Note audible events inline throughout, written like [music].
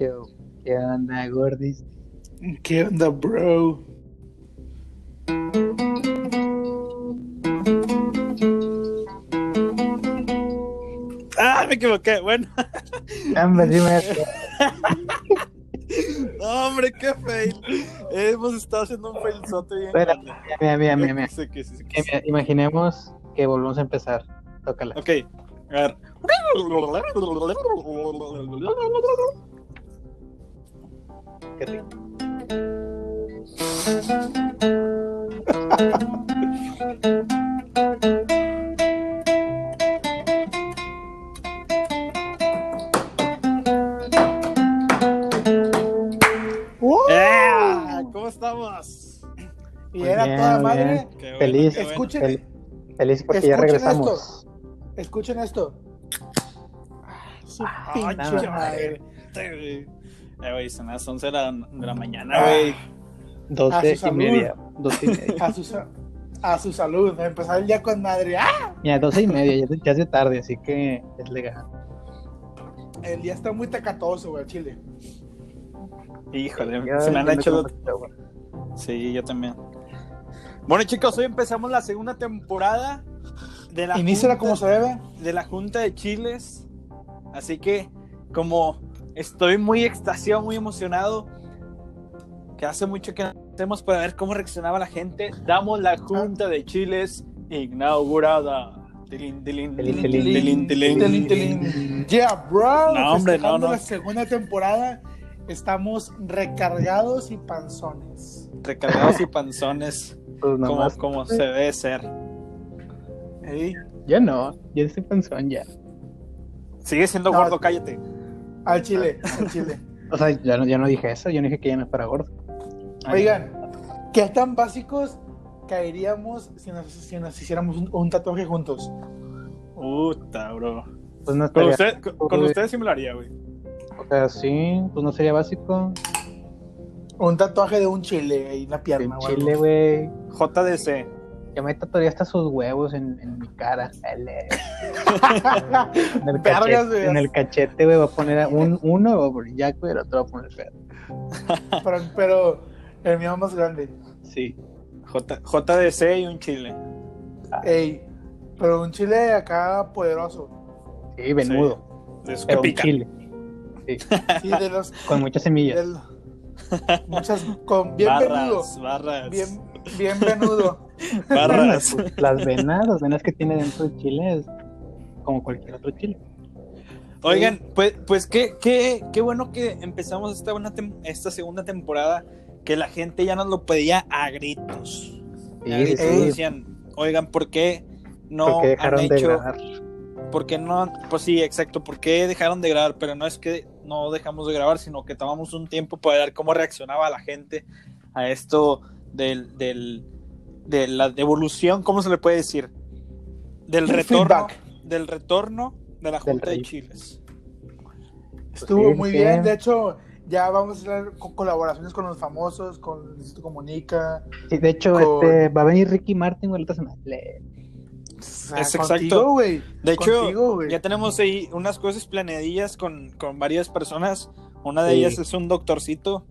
¿Qué onda, gordis? ¿Qué onda, bro? Ah, me equivoqué. Bueno. Hombre, dime. [laughs] No, hombre, qué fail. Hemos estado haciendo un failzote bien. Espera, grande. mira, mira, mira. Sí sí, sí sí. mira, Imaginemos que volvemos a empezar. Tócala. Ok, a ver. ¡Eh! ¿Cómo estamos? Y Muy era bien, toda madre. bueno, Feliz. Escuchen, Fel- feliz porque ya Escuchen regresamos. escuchen esto. Ah, Su Ah, pinche nada. madre. Eh, güey, son las 11 de la, de la mañana, güey. Doce A su y media. Doce y media. A su, a su salud. A empezar el día con madre. ¡Ah! Mira, doce y media. Ya, ya es de tarde, así que es legal. El día está muy tacatoso, güey, chile. Híjole, se me han hecho. agua. Sí, yo también. Bueno, chicos, hoy empezamos la segunda temporada de la, Iníciala como se debe. de la Junta de Chiles. Así que, como estoy muy extasiado, muy emocionado, que hace mucho que no hacemos para ver cómo reaccionaba la gente, damos la Junta de Chiles inaugurada. Yeah, bro. No, hombre, no, no. la segunda temporada. Estamos recargados y panzones. Recargados y panzones, Pues como, se debe ser. Ey, Yo no. Yo estoy panzón ya. Sigue siendo No. gordo, cállate. Al chile, al chile. [laughs] O sea, ya no, ya no dije eso. Yo no dije que ya no es para gordo. Oigan, ¿qué tan básicos caeríamos si nos, si nos hiciéramos un, un tatuaje juntos? Puta, bro. Pues no Con, estaría. usted, con, con ustedes sí me lo haría, güey. O sea, sí. Pues no sería básico. Un tatuaje de un chile y una En pierna. algo. Chile, güey. JDC. Yo me hasta sus huevos en, en mi cara. [laughs] En el, cachete, güey. en el cachete, güey, va a poner a un, uno poner Jack, güey, el otro va a poner Fer. [laughs] pero, pero el mío más grande. Sí. J, JDC y un chile. Ey, pero un chile acá poderoso. Sí, venudo. De que Pero un chile. Sí, de los. Con muchas semillas. del- muchas. Con, bien venudo. barras, barras. Bien, bien venudo. [laughs] barras. Pues, las venas, las venas que tiene dentro del chile es como cualquier otro chile. Oigan, pues, pues qué, qué, qué bueno que empezamos esta, buena tem- esta segunda temporada, que la gente ya nos lo pedía a gritos. Sí, a sí, gritos sí. decían, oigan, ¿por qué no dejaron han de hecho grabar. ¿Por qué no? Pues sí, exacto. ¿Por qué dejaron de grabar? Pero no es que no dejamos de grabar, sino que tomamos un tiempo para ver cómo reaccionaba la gente a esto del, del, de la devolución, ¿cómo se le puede decir? Del retorno, feedback. del retorno de la Del Junta de. Chiles. Estuvo sí, muy bien. De hecho, ya vamos a hacer co- colaboraciones con los famosos, con Luisito Comunica. Sí, de hecho, con- este, va a venir Ricky Martin, güey, la otra semana. Le- sea, Es contigo, exacto. güey. De hecho, Contigo, ya tenemos ahí unas cosas planeadillas con, con varias personas. Una de Sí. ellas es un doctorcito.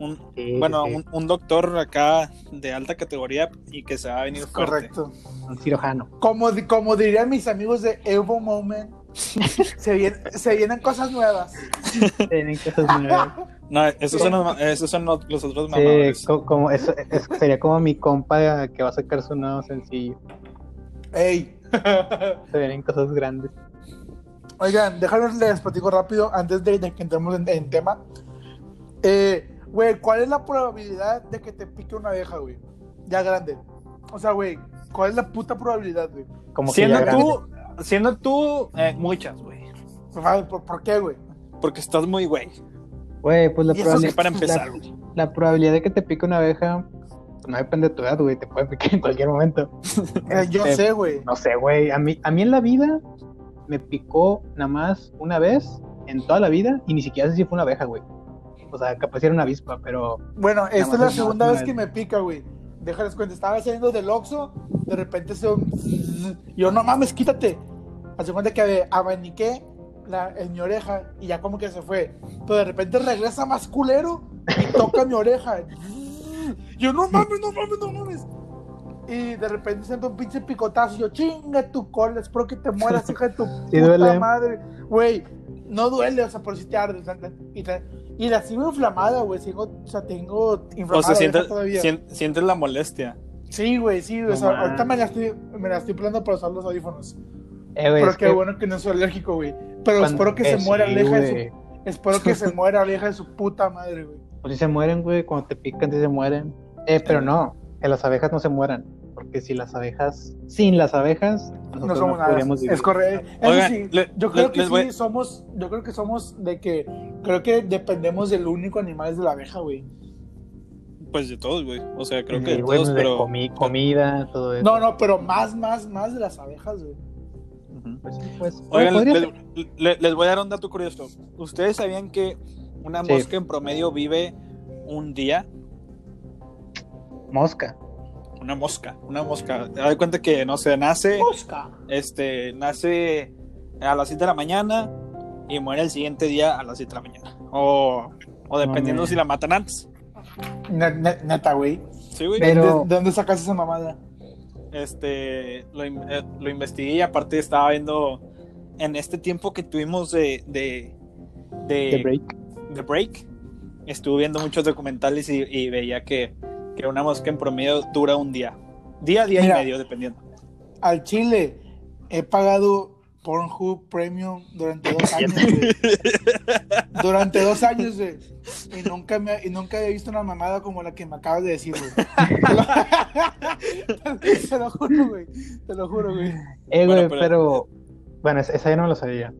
Un, Sí, bueno, sí. Un, un doctor acá de alta categoría y que se va a venir fuerte. Correcto. un cirujano. Como, como dirían mis amigos de Evo Moment, [laughs] se, vienen, se vienen cosas nuevas. Tienen cosas nuevas. [laughs] No, esos son, los, esos son los los otros mamadores. co- como, eso, es- sería como mi compa que va a sacar su nuevo sencillo. Ey. Se vienen cosas grandes. Oigan, déjanos les platico rápido antes de, de que entremos en, en tema. Eh, güey, ¿cuál es la probabilidad de que te pique una abeja, güey? Ya grande. O sea, güey, ¿cuál es la puta probabilidad, güey? Como que Siendo ya grande. tú, siendo tú, eh, muchas, güey. ¿Por, por, qué, güey? Porque estás muy güey. Güey, pues la Y eso probabilidad, que para empezar, la, güey. la probabilidad de que te pique una abeja pues, no depende de tu edad, güey. Te puede picar en cualquier momento. [laughs] Eh, yo Este, sé, güey. No sé, güey. A mí, a mí en la vida me picó nada más una vez en toda la vida y ni siquiera sé si fue una abeja, güey. O sea, capaz era una avispa, pero Bueno, esta es la segunda vez que me pica, güey. Déjales cuenta, estaba saliendo del Oxxo, de repente se... Yo, no mames, quítate. Hace cuenta que abaniqué la, en mi oreja y ya como que se fue. Pero de repente regresa más culero y toca mi oreja. Yo, no mames, no mames, no mames. Y de repente siento un pinche picotazo. Yo, chinga tu cola, espero que te mueras, hija de tu [laughs] Sí puta duele. madre. Güey, no duele, o sea, por si te arde. o sea, Y, te- y la sigo inflamada, güey. Sigo, o sea, tengo inflamada O sea, sientes, todavía. sien- sientes la molestia. Sí, güey, sí. No o sea, ahorita me la, estoy, me la estoy plando para usar los audífonos. Eh, güey, Pero qué que bueno que no soy alérgico, güey. Pero cuando- espero que eh, se muera hija de su... Espero que se [laughs] muera la hija de su puta madre, güey. Pues si se mueren, güey, cuando te pican, sí se mueren. Eh, pero no, que las abejas no se mueran. Porque si las abejas, sin las abejas, nosotros No somos nada. podríamos vivir. Es correcto. Eso Oigan, sí, le- yo creo le- que sí voy- somos, yo creo que somos de que, creo que dependemos del único animal es de la abeja, güey. Pues de todos, güey. O sea, creo que Sí, de güey, todos, pues, de pero. comi- comida, todo eso. No, no, pero más, más, más de las abejas, güey. Pues sí, pues. Oigan, podría les, les voy a dar un dato curioso. ¿Ustedes sabían que una Sí. mosca en promedio vive un día? Mosca. Una mosca, una mosca. Te das cuenta que, no sé, nace, Mosca. este, nace a las 7 de la mañana y muere el siguiente día a las 7 de la mañana. O, o dependiendo si la matan antes. Ne- ne- Neta, güey. Sí, güey. ¿De, Pero- de- de dónde sacas esa mamada? Este, lo, in- eh, lo investigué y aparte estaba viendo en este tiempo que tuvimos de, de, de, The break. de break, estuve viendo muchos documentales y, y veía que, que una mosca en promedio dura un día. Día, día Mira. y medio, dependiendo. Al Chile he pagado Pornhub Premium durante dos años, güey. [laughs] Durante dos años, güey. Y nunca, me, y nunca he visto una mamada como la que me acabas de decir, güey. Te [laughs] lo- Te lo juro, güey. Te lo juro, güey. Eh, Bueno, güey, pero- pero... Bueno, esa yo no lo sabía.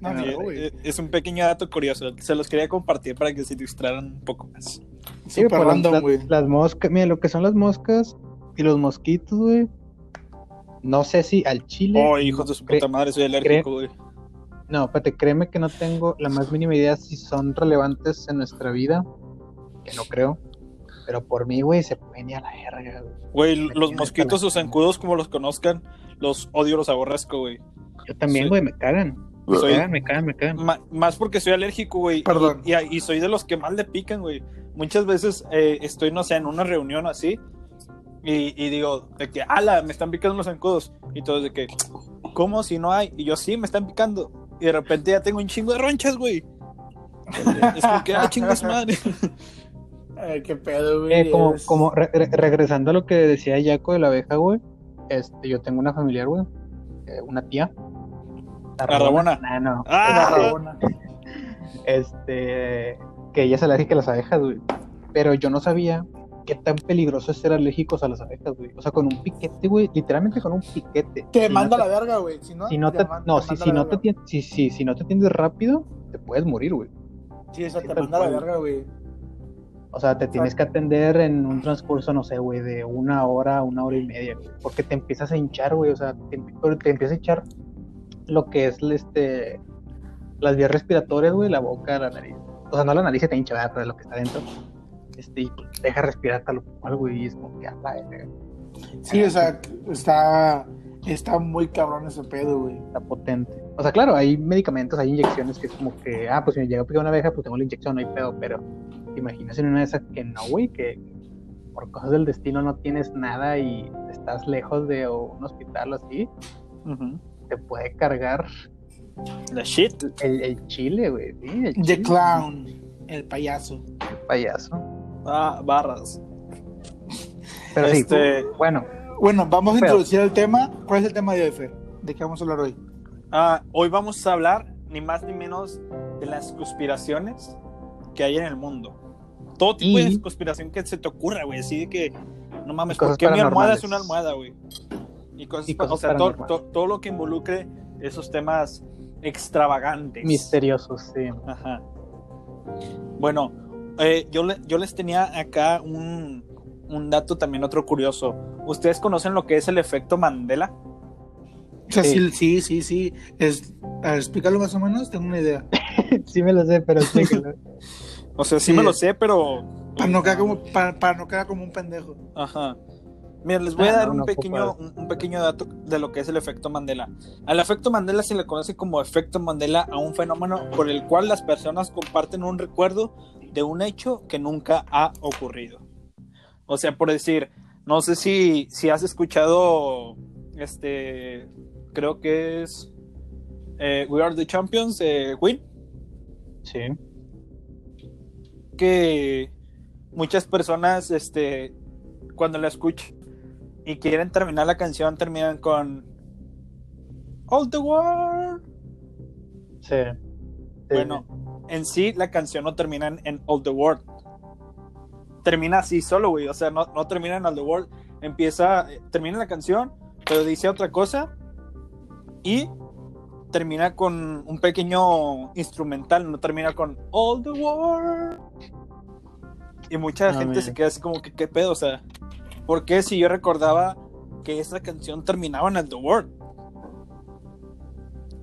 No, no, güey. eh, es un pequeño dato curioso. Se los quería compartir para que se distraran un poco más. Sí, las- random, güey. las moscas, mira, lo que son las moscas y los mosquitos, güey. No sé si al chile. Oh, hijo de su puta madre, soy alérgico, güey. No, espérate, créeme que no tengo la más mínima idea si son relevantes en nuestra vida. Que no creo. Pero por mí, güey, se pueden ir a la verga, güey. Los mosquitos o zancudos, como los conozcan, los odio, los aborrezco, güey. Yo también, Sí. güey, me cagan. Me Soy- cagan, me cagan, me cagan. Ma- más porque soy alérgico, güey. Perdón. Y, y- y soy de los que más le pican, güey. Muchas veces eh, estoy, no sé, en una reunión así. Y, y digo, de que, ala, me están picando los zancudos. Y todos de que, ¿cómo si no hay? Y yo, sí, me están picando. Y de repente ya tengo un chingo de ronchas, güey. [laughs] Es como que, ah, chingas madre. [laughs] Ay, qué pedo, güey. Eh, como, Es- como re- re- regresando a lo que decía Jaco de la abeja, güey. Este, yo tengo una familiar, güey. eh, una tía. La Rabona. Nah, no. La Ah, rabona. Este, que ella es alérgica a las abejas, güey. Pero yo no sabía qué tan peligroso es ser alérgicos a las abejas, güey. O sea, con un piquete, güey. Literalmente con un piquete. Te Si manda no la verga, güey. Si no, Si no te, man- no, si, si la no te verga. si, si, si no te atiendes rápido, te puedes morir, güey. Sí, eso te manda la verga, güey. O sea, te tienes que atender en un transcurso, no sé, güey, de una hora, una hora y media, güey. Porque te empiezas a hinchar, güey. O sea, te, te empieza a hinchar lo que es este las vías respiratorias, güey, la boca, la nariz. O sea, no la nariz se te hincha, ¿verdad? pero lo que está dentro. Este, y deja respirar tal cual, güey, y es como que a la verga, Sí, o sea, está, está muy cabrón ese pedo, güey. está potente. O sea, claro, hay medicamentos, hay inyecciones que es como que, ah, pues si me llega a picar una abeja, pues tengo la inyección, no hay pedo, pero ¿te imaginas en una de esas que no, güey, que por cosas del destino no tienes nada y estás lejos de un hospital o así, Ujú. Te puede cargar La shit. el, el chile, güey, sí, el The chile, Clown, el payaso. el payaso. Ah, barras. Pero Este- sí, bueno, Bueno, vamos a Pero- introducir el tema. ¿Cuál es el tema de hoy, Fer? ¿De qué vamos a hablar hoy? Ah, hoy vamos a hablar ni más ni menos de las conspiraciones que hay en el mundo. Todo tipo Y- de conspiración que se te ocurra, güey. Así de que, no mames, ¿por qué mi almohada es una almohada, güey? Y cosas, Y cosas o sea, todo, lo que involucre esos temas extravagantes. misteriosos, sí. Ajá. Bueno, eh, yo, le- yo les tenía acá un, un dato también otro curioso. ¿Ustedes conocen lo que es el efecto Mandela? O sea, Sí. sí, sí, sí. sí. Es, a más o menos, tengo una idea. [laughs] sí me lo sé, pero explícalo. [laughs] O sea, sí, Sí. me lo sé, pero... Para no quedar como, para, para no quedar como un pendejo. Ajá. Mira, les voy a Ah, dar un pequeño, un, pequeño dato de lo que es el efecto Mandela. Al efecto Mandela se le conoce como efecto Mandela a un fenómeno por el cual las personas comparten un recuerdo de un hecho que nunca ha ocurrido. O sea, por decir, no sé si, si has escuchado, este, creo que es eh, We Are the Champions de Queen. Sí. que muchas personas, este, cuando la escuchan y quieren terminar la canción, terminan con All the World. Sí. Sí, Bueno, en sí la canción no termina en, All the World. Termina así solo, güey. O sea, no, no termina en All the World. Empieza, eh, termina la canción, pero dice otra cosa y termina con un pequeño instrumental. No termina con All the World. Y mucha Ah, gente se queda así como que, ¿qué pedo? O sea, ¿por qué si yo recordaba que esa canción terminaba en All the World?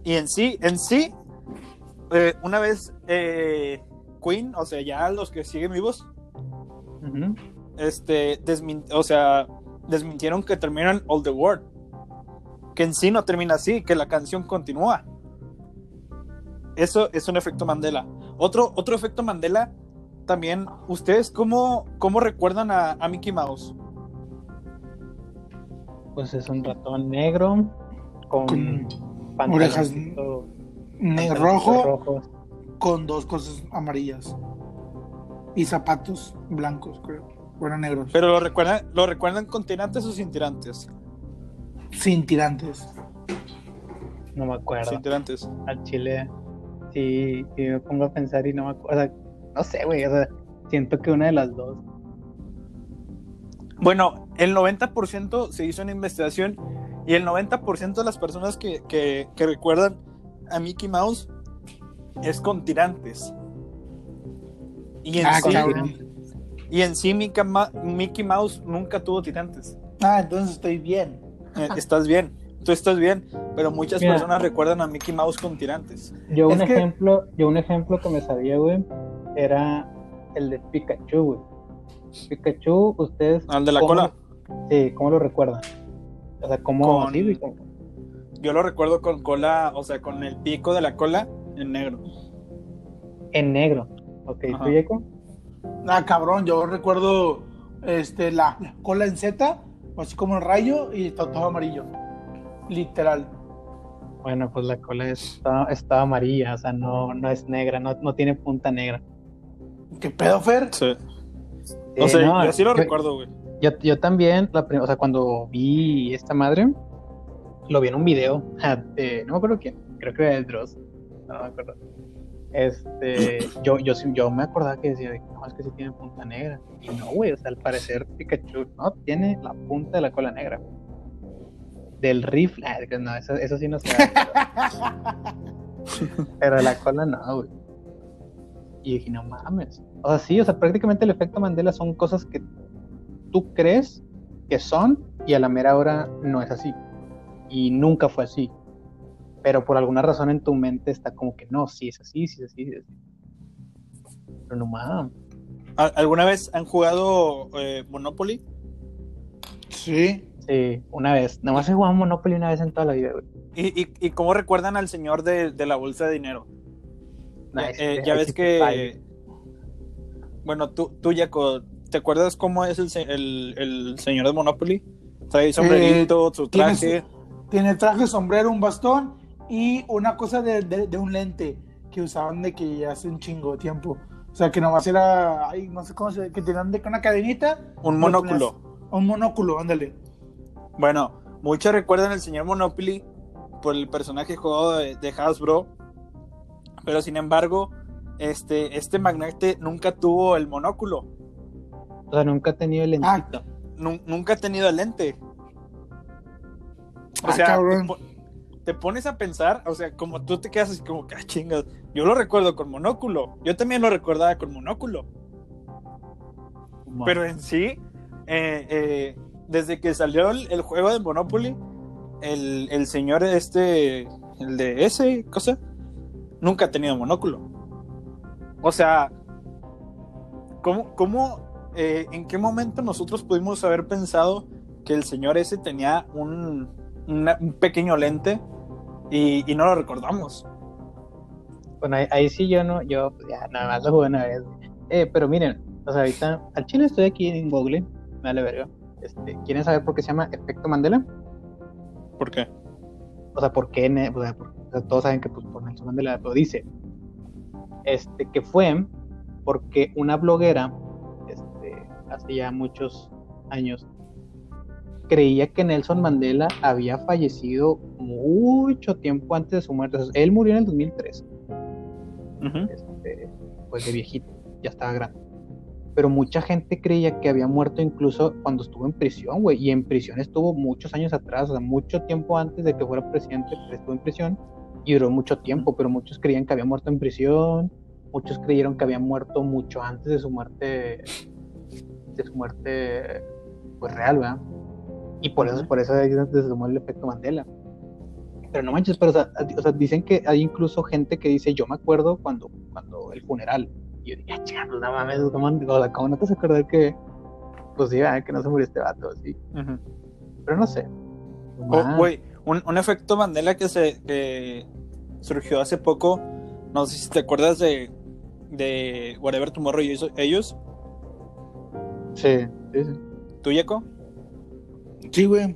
Y en sí, en sí, eh, una vez eh, Queen, o sea, ya los que siguen vivos, Ujú. este, o sea, desmintieron que terminan All the World. Que en sí no termina así, que la canción continúa. Eso es un efecto Mandela. Otro, otro efecto Mandela, también, ¿ustedes cómo, cómo recuerdan a, a Mickey Mouse? Pues es un ratón negro con, Con pantaloncitos rojo rojos. con dos cosas amarillas. Y zapatos blancos, creo. Bueno, negros. Pero lo recuerdan, lo recuerdan con tirantes o sin tirantes. Sin tirantes. No me acuerdo. Sin tirantes. Al chile. Sí, sí, me pongo a pensar y no me acuerdo. O sea, no sé, güey. O sea, siento que una de las dos. Bueno, el 90% se hizo una investigación y el 90% de las personas que, que- que recuerdan a Mickey Mouse es con tirantes. Y en, Ah, sí, y en sí Mickey, Mouse nunca tuvo tirantes. Ah, entonces estoy bien. Eh, estás bien, tú estás bien, pero muchas Mira. personas recuerdan a Mickey Mouse con tirantes. Yo un Es que- ejemplo, yo un ejemplo que me sabía, güey, era el de Pikachu, güey. Pikachu, ustedes. Al de la cola. Sí, ¿cómo lo recuerdan? O sea, ¿cómo Con- así, güey? ¿Cómo? Yo lo recuerdo con cola, o sea, con el pico de la cola en negro. En negro. Ok, Ajá. ¿tú, Yeco? Ah, cabrón, yo recuerdo este, la cola en Z, así como el rayo, y está todo amarillo. Literal. Bueno, pues la cola está, está amarilla, o sea, no, no es negra, no, no tiene punta negra. ¿Qué pedo, Fer? Sí. Eh, O sea, no, yo sí lo yo- recuerdo, güey. Yo, yo también, la o sea, cuando vi esta madre, lo vi en un video [laughs] de, no me acuerdo quién, creo que era el Dross, no me acuerdo. Este, [laughs] yo, yo, sí- yo me acordaba que decía, no, es que sí tiene punta negra. Y no, güey, o sea, al parecer Pikachu no tiene la punta de la cola negra. Del rifle, ah, no, eso, eso sí no se [laughs] Pero la cola no, güey. Y dije, no mames. O sea, sí, o sea, prácticamente el efecto Mandela son cosas que tú crees que son y a la mera hora no es así. Y nunca fue así. Pero por alguna razón en tu mente está como que no, sí es así, sí es así, sí es así. Pero no mames. ¿Al- ¿Alguna vez han jugado eh, Monopoly? Sí. Sí, una vez. Nada más he jugado Monopoly una vez en toda la vida, güey. ¿Y, y, y cómo recuerdan al señor de, de la bolsa de dinero? Nah, Eh, eh, ya ves sí que. Bueno, tú, tú Jaco, ¿te acuerdas cómo es el, el, el señor de Monopoly? Trae sombrerito, su tiene traje. Tiene traje, sombrero, un bastón y una cosa de, de- de un lente que usaban de que hace un chingo de tiempo. O sea, que nomás era, ay, no sé cómo se que tenían de una cadenita. Un lo monóculo. ponías- Un monóculo, ándale. Bueno, muchos recuerdan al señor Monopoly por el personaje jugado de, de Hasbro, pero sin embargo, este, este magnate nunca tuvo el monóculo, O sea, nunca he tenido el Ah, lentito. nu- nunca ha tenido el lente. O Ah, sea, te, cabrón. po- te pones a pensar, o sea, como tú te quedas así como que, ah, chingas, yo lo recuerdo con monóculo, yo también lo recordaba con monóculo. Pero en sí, eh, eh, desde que salió el, el juego de Monopoly, el, el señor este, el de ese cosa, nunca ha tenido monóculo. O sea, ¿cómo, cómo eh, en qué momento nosotros pudimos haber pensado que el señor ese tenía un, una- un pequeño lente y, y no lo recordamos. Bueno, ahí, ahí sí yo no, yo pues, ya nada más lo jugué una vez. Eh, pero miren, o sea, ahorita al chile estoy aquí en Google, me vale verga. Este, ¿quieren saber por qué se llama efecto Mandela? ¿Por qué? O sea, ¿por qué? O sea, por- o sea, todos saben que pues, por Nelson Mandela lo dice. Este, que fue porque una bloguera, hace ya muchos años, creía que Nelson Mandela había fallecido mucho tiempo antes de su muerte. Él murió en el 2003, Ujú. este, pues de viejito, ya estaba grande. Pero mucha gente creía que había muerto incluso cuando estuvo en prisión, güey. Y en prisión estuvo muchos años atrás, o sea, mucho tiempo antes de que fuera presidente, pues, estuvo en prisión y duró mucho tiempo. Pero muchos creían que había muerto en prisión, muchos creyeron que había muerto mucho antes de su muerte, de su muerte, pues real, ¿verdad? Y por eso, por eso se tomó el efecto Mandela. Pero no manches, pero o sea, o sea, dicen que hay incluso gente que dice, yo me acuerdo cuando, cuando el funeral. Y yo dije, ah, no mames, ¿cómo, o sea, ¿cómo no te vas a acordar que, pues sí, que no se murió este vato, así? Pero no sé. Oh, un, un efecto Mandela que se que surgió hace poco, no sé si te acuerdas de, de Whatever Tomorrow y ellos, Sí, sí, sí. ¿tú, Yeco? Sí, güey.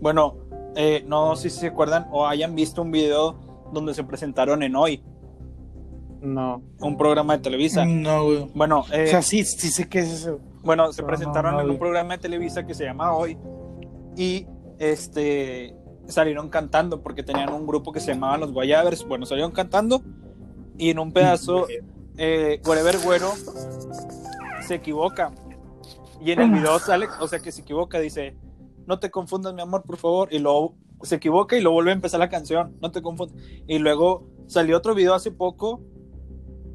Bueno, eh, no sé si se acuerdan o hayan visto un video donde se presentaron en Hoy, No. un programa de Televisa. No, güey. Bueno, eh, O sea, sí, sí sé qué es eso. bueno, se presentaron no, no en un programa de Televisa que se llama Hoy y este salieron cantando porque tenían un grupo que se llamaban los Guayabers. Bueno, salieron cantando y en un pedazo [laughs] eh, Wherever Güero se equivoca. Y en el video sale, o sea que se equivoca, dice, no te confundas, mi amor, por favor. Y luego se equivoca y luego vuelve a empezar la canción, no te confundas. Y luego salió otro video hace poco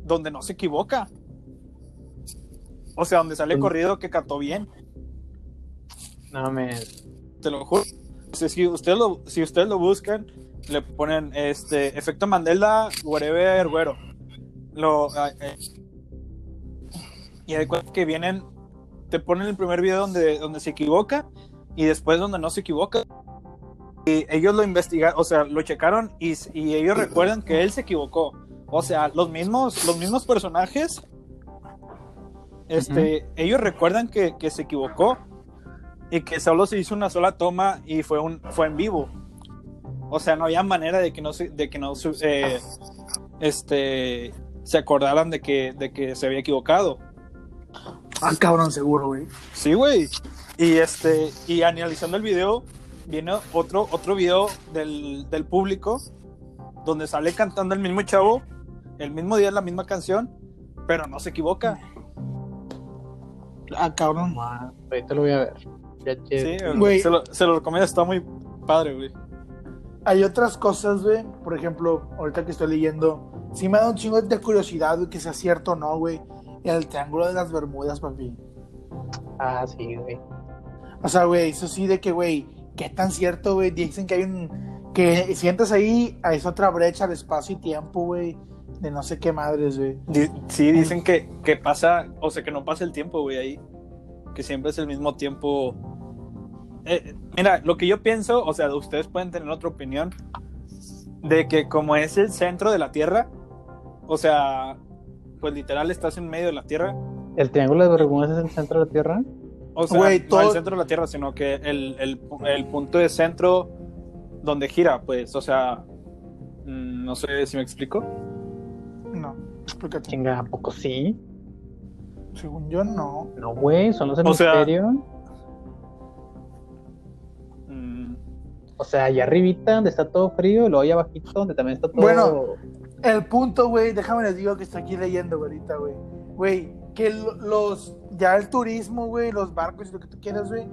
donde no se equivoca. O sea, donde sale corrido que cantó bien, No me. te lo juro. Si ustedes lo, si ustedes lo buscan, le ponen este efecto Mandela, whatever, güero. Lo, eh, y hay cuenta que vienen, te ponen el primer video donde, donde se equivoca y después donde no se equivoca. Y ellos lo investigaron, o sea, lo checaron y, y ellos recuerdan que él se equivocó. O sea, los mismos, los mismos personajes, este, ellos recuerdan que, que se equivocó y que solo se hizo una sola toma y fue un fue en vivo. O sea, no había manera de que no se, de que no eh, este se acordaran de que de que se había equivocado. Ah, cabrón, seguro, güey. Sí, güey. Y este y analizando el video viene otro otro video del, del público donde sale cantando el mismo chavo el mismo día la misma canción, pero no se equivoca. Ah, cabrón. Ah, ahorita lo voy a ver. Ya che- Sí, Güey. se lo, se lo recomiendo, está muy padre, güey. Hay otras cosas, güey. Por ejemplo, ahorita que estoy leyendo, sí me da un chingo de curiosidad, güey, que sea cierto o no, güey. El triángulo de las Bermudas, papi. Ah, sí, güey. O sea, güey, eso sí de que, güey, qué tan cierto, güey. Dicen que hay un. Que si entras ahí, es otra brecha de espacio y tiempo, güey. De no sé qué madres, güey. Di- Sí, dicen que, que pasa, o sea, que no pasa el tiempo, güey, ahí. Que siempre es el mismo tiempo. Eh, mira, lo que yo pienso, o sea, ustedes pueden tener otra opinión, de que como es el centro de la Tierra, o sea, pues literal estás en medio de la Tierra, ¿El triángulo de Bermudas es el centro de la Tierra? o sea, no todo- el centro de la Tierra, sino que el, el, el punto de centro donde gira, pues, o sea, mm, no sé si me explico. No, explícate. Chinga, ¿a poco sí? Según yo, no. No, güey, son los O sea- hemisferios. Mm, O sea, allá arribita donde está todo frío, y luego allá abajito donde también está todo. Bueno. El punto, güey, déjame les digo que estoy aquí leyendo ahorita, güey. Güey, que lo- los, ya el turismo, güey, los barcos y lo que tú quieras, güey,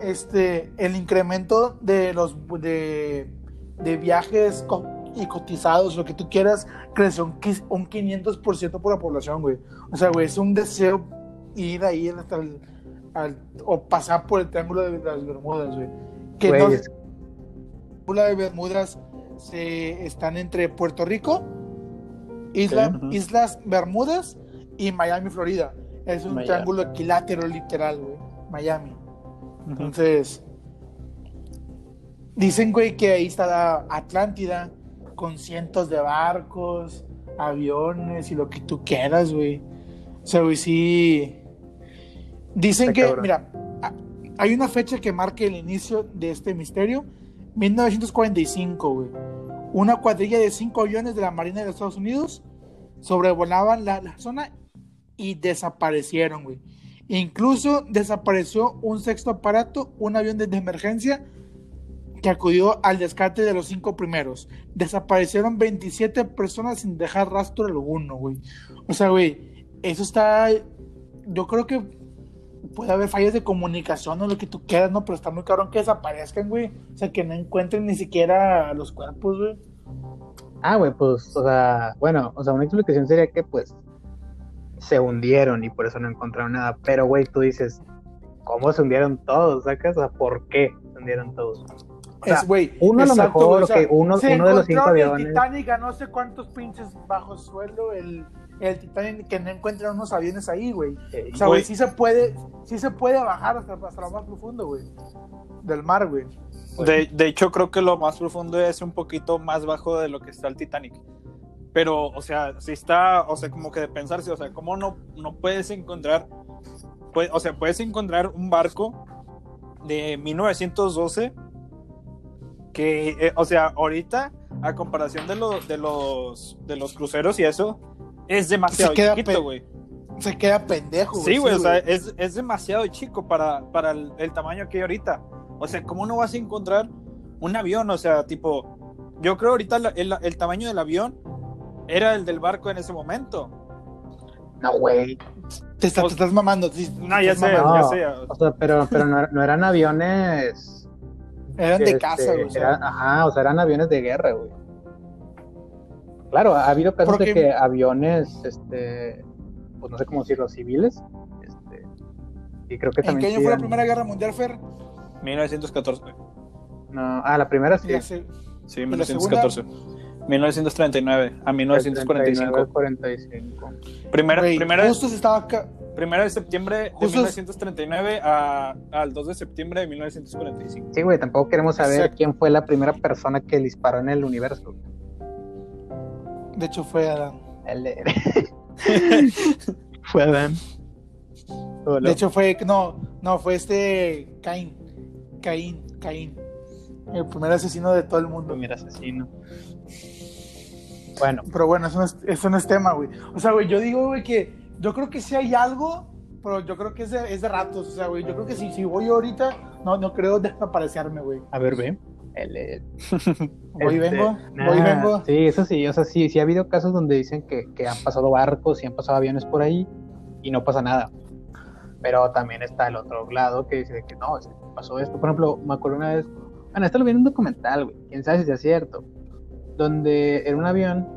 este, el incremento de los, de, de viajes co- y cotizados, lo que tú quieras, creció un, un 500% por la población, güey. O sea, güey, es un deseo ir ahí hasta el, al- o pasar por el triángulo de las Bermudas, güey. Que Güey, no, es- triángulo de Bermudas se están entre Puerto Rico, Isla-. Islas Bermudas y Miami, Florida. Es un Miami. triángulo equilátero literal, güey. Miami. Entonces, Dicen, güey, que ahí está la Atlántida con cientos de barcos, aviones y lo que tú quieras, güey. O sea, güey, sí. Dicen Está que, cabrón. mira, hay una fecha que marca el inicio de este misterio: 1945, güey. Una cuadrilla de cinco aviones de la Marina de los Estados Unidos sobrevolaban la, la zona y desaparecieron, güey. Incluso desapareció un sexto aparato, un avión de, emergencia que acudió al descarte de los cinco primeros. Desaparecieron 27 personas sin dejar rastro alguno, güey. O sea, güey, eso está. Yo creo que puede haber fallas de comunicación o lo que tú quieras, ¿no? Pero está muy cabrón que desaparezcan, güey. O sea, que no encuentren ni siquiera los cuerpos, güey. Ah, güey, pues, o sea, bueno, o sea, una explicación sería que, pues, se hundieron y por eso no encontraron nada. Pero, güey, tú dices, ¿cómo se hundieron todos? ¿Sacas? O sea, ¿por qué se hundieron todos? O sea, es, güey. uno a lo exacto, mejor, o sea, uno- de los cinco el aviones. Titanic a no sé cuántos pinches bajo suelo, el, el Titanic, que no encuentran unos aviones ahí, güey. eh, O sea, güey, Güey. sí se puede, sí se puede bajar hasta, hasta lo más profundo, güey. Del mar, güey. De, de hecho, creo que lo más profundo es un poquito más bajo de lo que está el Titanic. Pero, o sea, si está, o sea, como que de pensarse, o sea, ¿cómo no, no puedes encontrar, pues, o sea, puedes encontrar un barco de 1912 que, eh, o sea, ahorita, a comparación de, lo- de, los, de los cruceros y eso, es demasiado Se queda pe- chiquito, güey. Se queda pendejo, güey. Sí, güey, o sea, es, es demasiado chico para, para el, el tamaño que hay ahorita. O sea, ¿cómo no vas a encontrar un avión? O sea, tipo, yo creo ahorita el, el tamaño del avión era el del barco en ese momento. no, güey. Te, está- te estás mamando. te No, ya sé, mamando. Ya sé. O sea, pero, pero no, no eran aviones. Eran de este, casa, güey. sea. eran- ajá, o sea, eran aviones de guerra, güey. Claro, ha habido casos Porque- de que aviones, este, pues no sé cómo decirlo, civiles, este, y creo que ¿En también qué año fue la Primera Guerra Mundial, Fer? 1914. No, ah, la primera sí. La se- Sí, la 1914. 1939 a 1945. 45. Primera, primera, justo se estaba acá. primera de septiembre de Justo- 1939 a, al 2 de septiembre de 1945. Sí, güey, tampoco queremos saber Exacto. quién fue la primera persona que disparó en el universo. De hecho, fue Adán. El- [laughs] fue Adán. De hecho, fue. No, no, fue este. Caín. Caín, Caín. El primer asesino de todo el mundo. mira, asesino. Bueno, Pero bueno, eso no es, eso no es tema, güey. O sea, güey, yo digo, güey, que yo creo que sí hay algo, pero yo creo que es de, es de ratos. O sea, güey, yo creo que si, si voy ahorita, no, no creo desaparecerme, güey. a ver, ve. El- el- [laughs] Voy y Este, vengo, nah, voy y vengo. Sí, eso sí, o sea, sí, sí ha habido casos donde dicen que, que han pasado barcos y han pasado aviones por ahí y no pasa nada. Pero también está el otro lado que dice que no, pasó esto. Por ejemplo, me acuerdo una vez, bueno, esto lo vi en un documental, güey, quién sabe si es cierto, donde era un avión,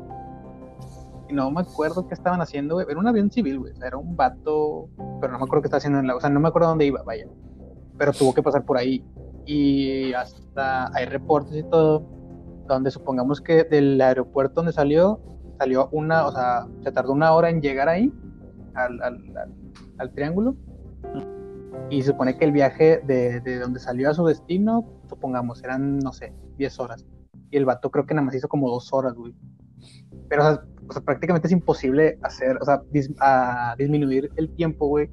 y no me acuerdo qué estaban haciendo, güey, era un avión civil, güey, o sea, era un vato, pero no me acuerdo qué estaba haciendo en la, o sea, no me acuerdo dónde iba, vaya, pero tuvo que pasar por ahí y hasta hay reportes y todo donde supongamos que del aeropuerto donde salió salió una, o sea, se tardó una hora en llegar ahí al, al, al- al triángulo y se supone que el viaje de, de donde salió a su destino, supongamos, eran, no sé, 10 horas y el vato creo que nada más hizo como dos horas, güey. Pero, o sea, o sea, prácticamente es imposible hacer, o sea, dis- a disminuir el tiempo, güey,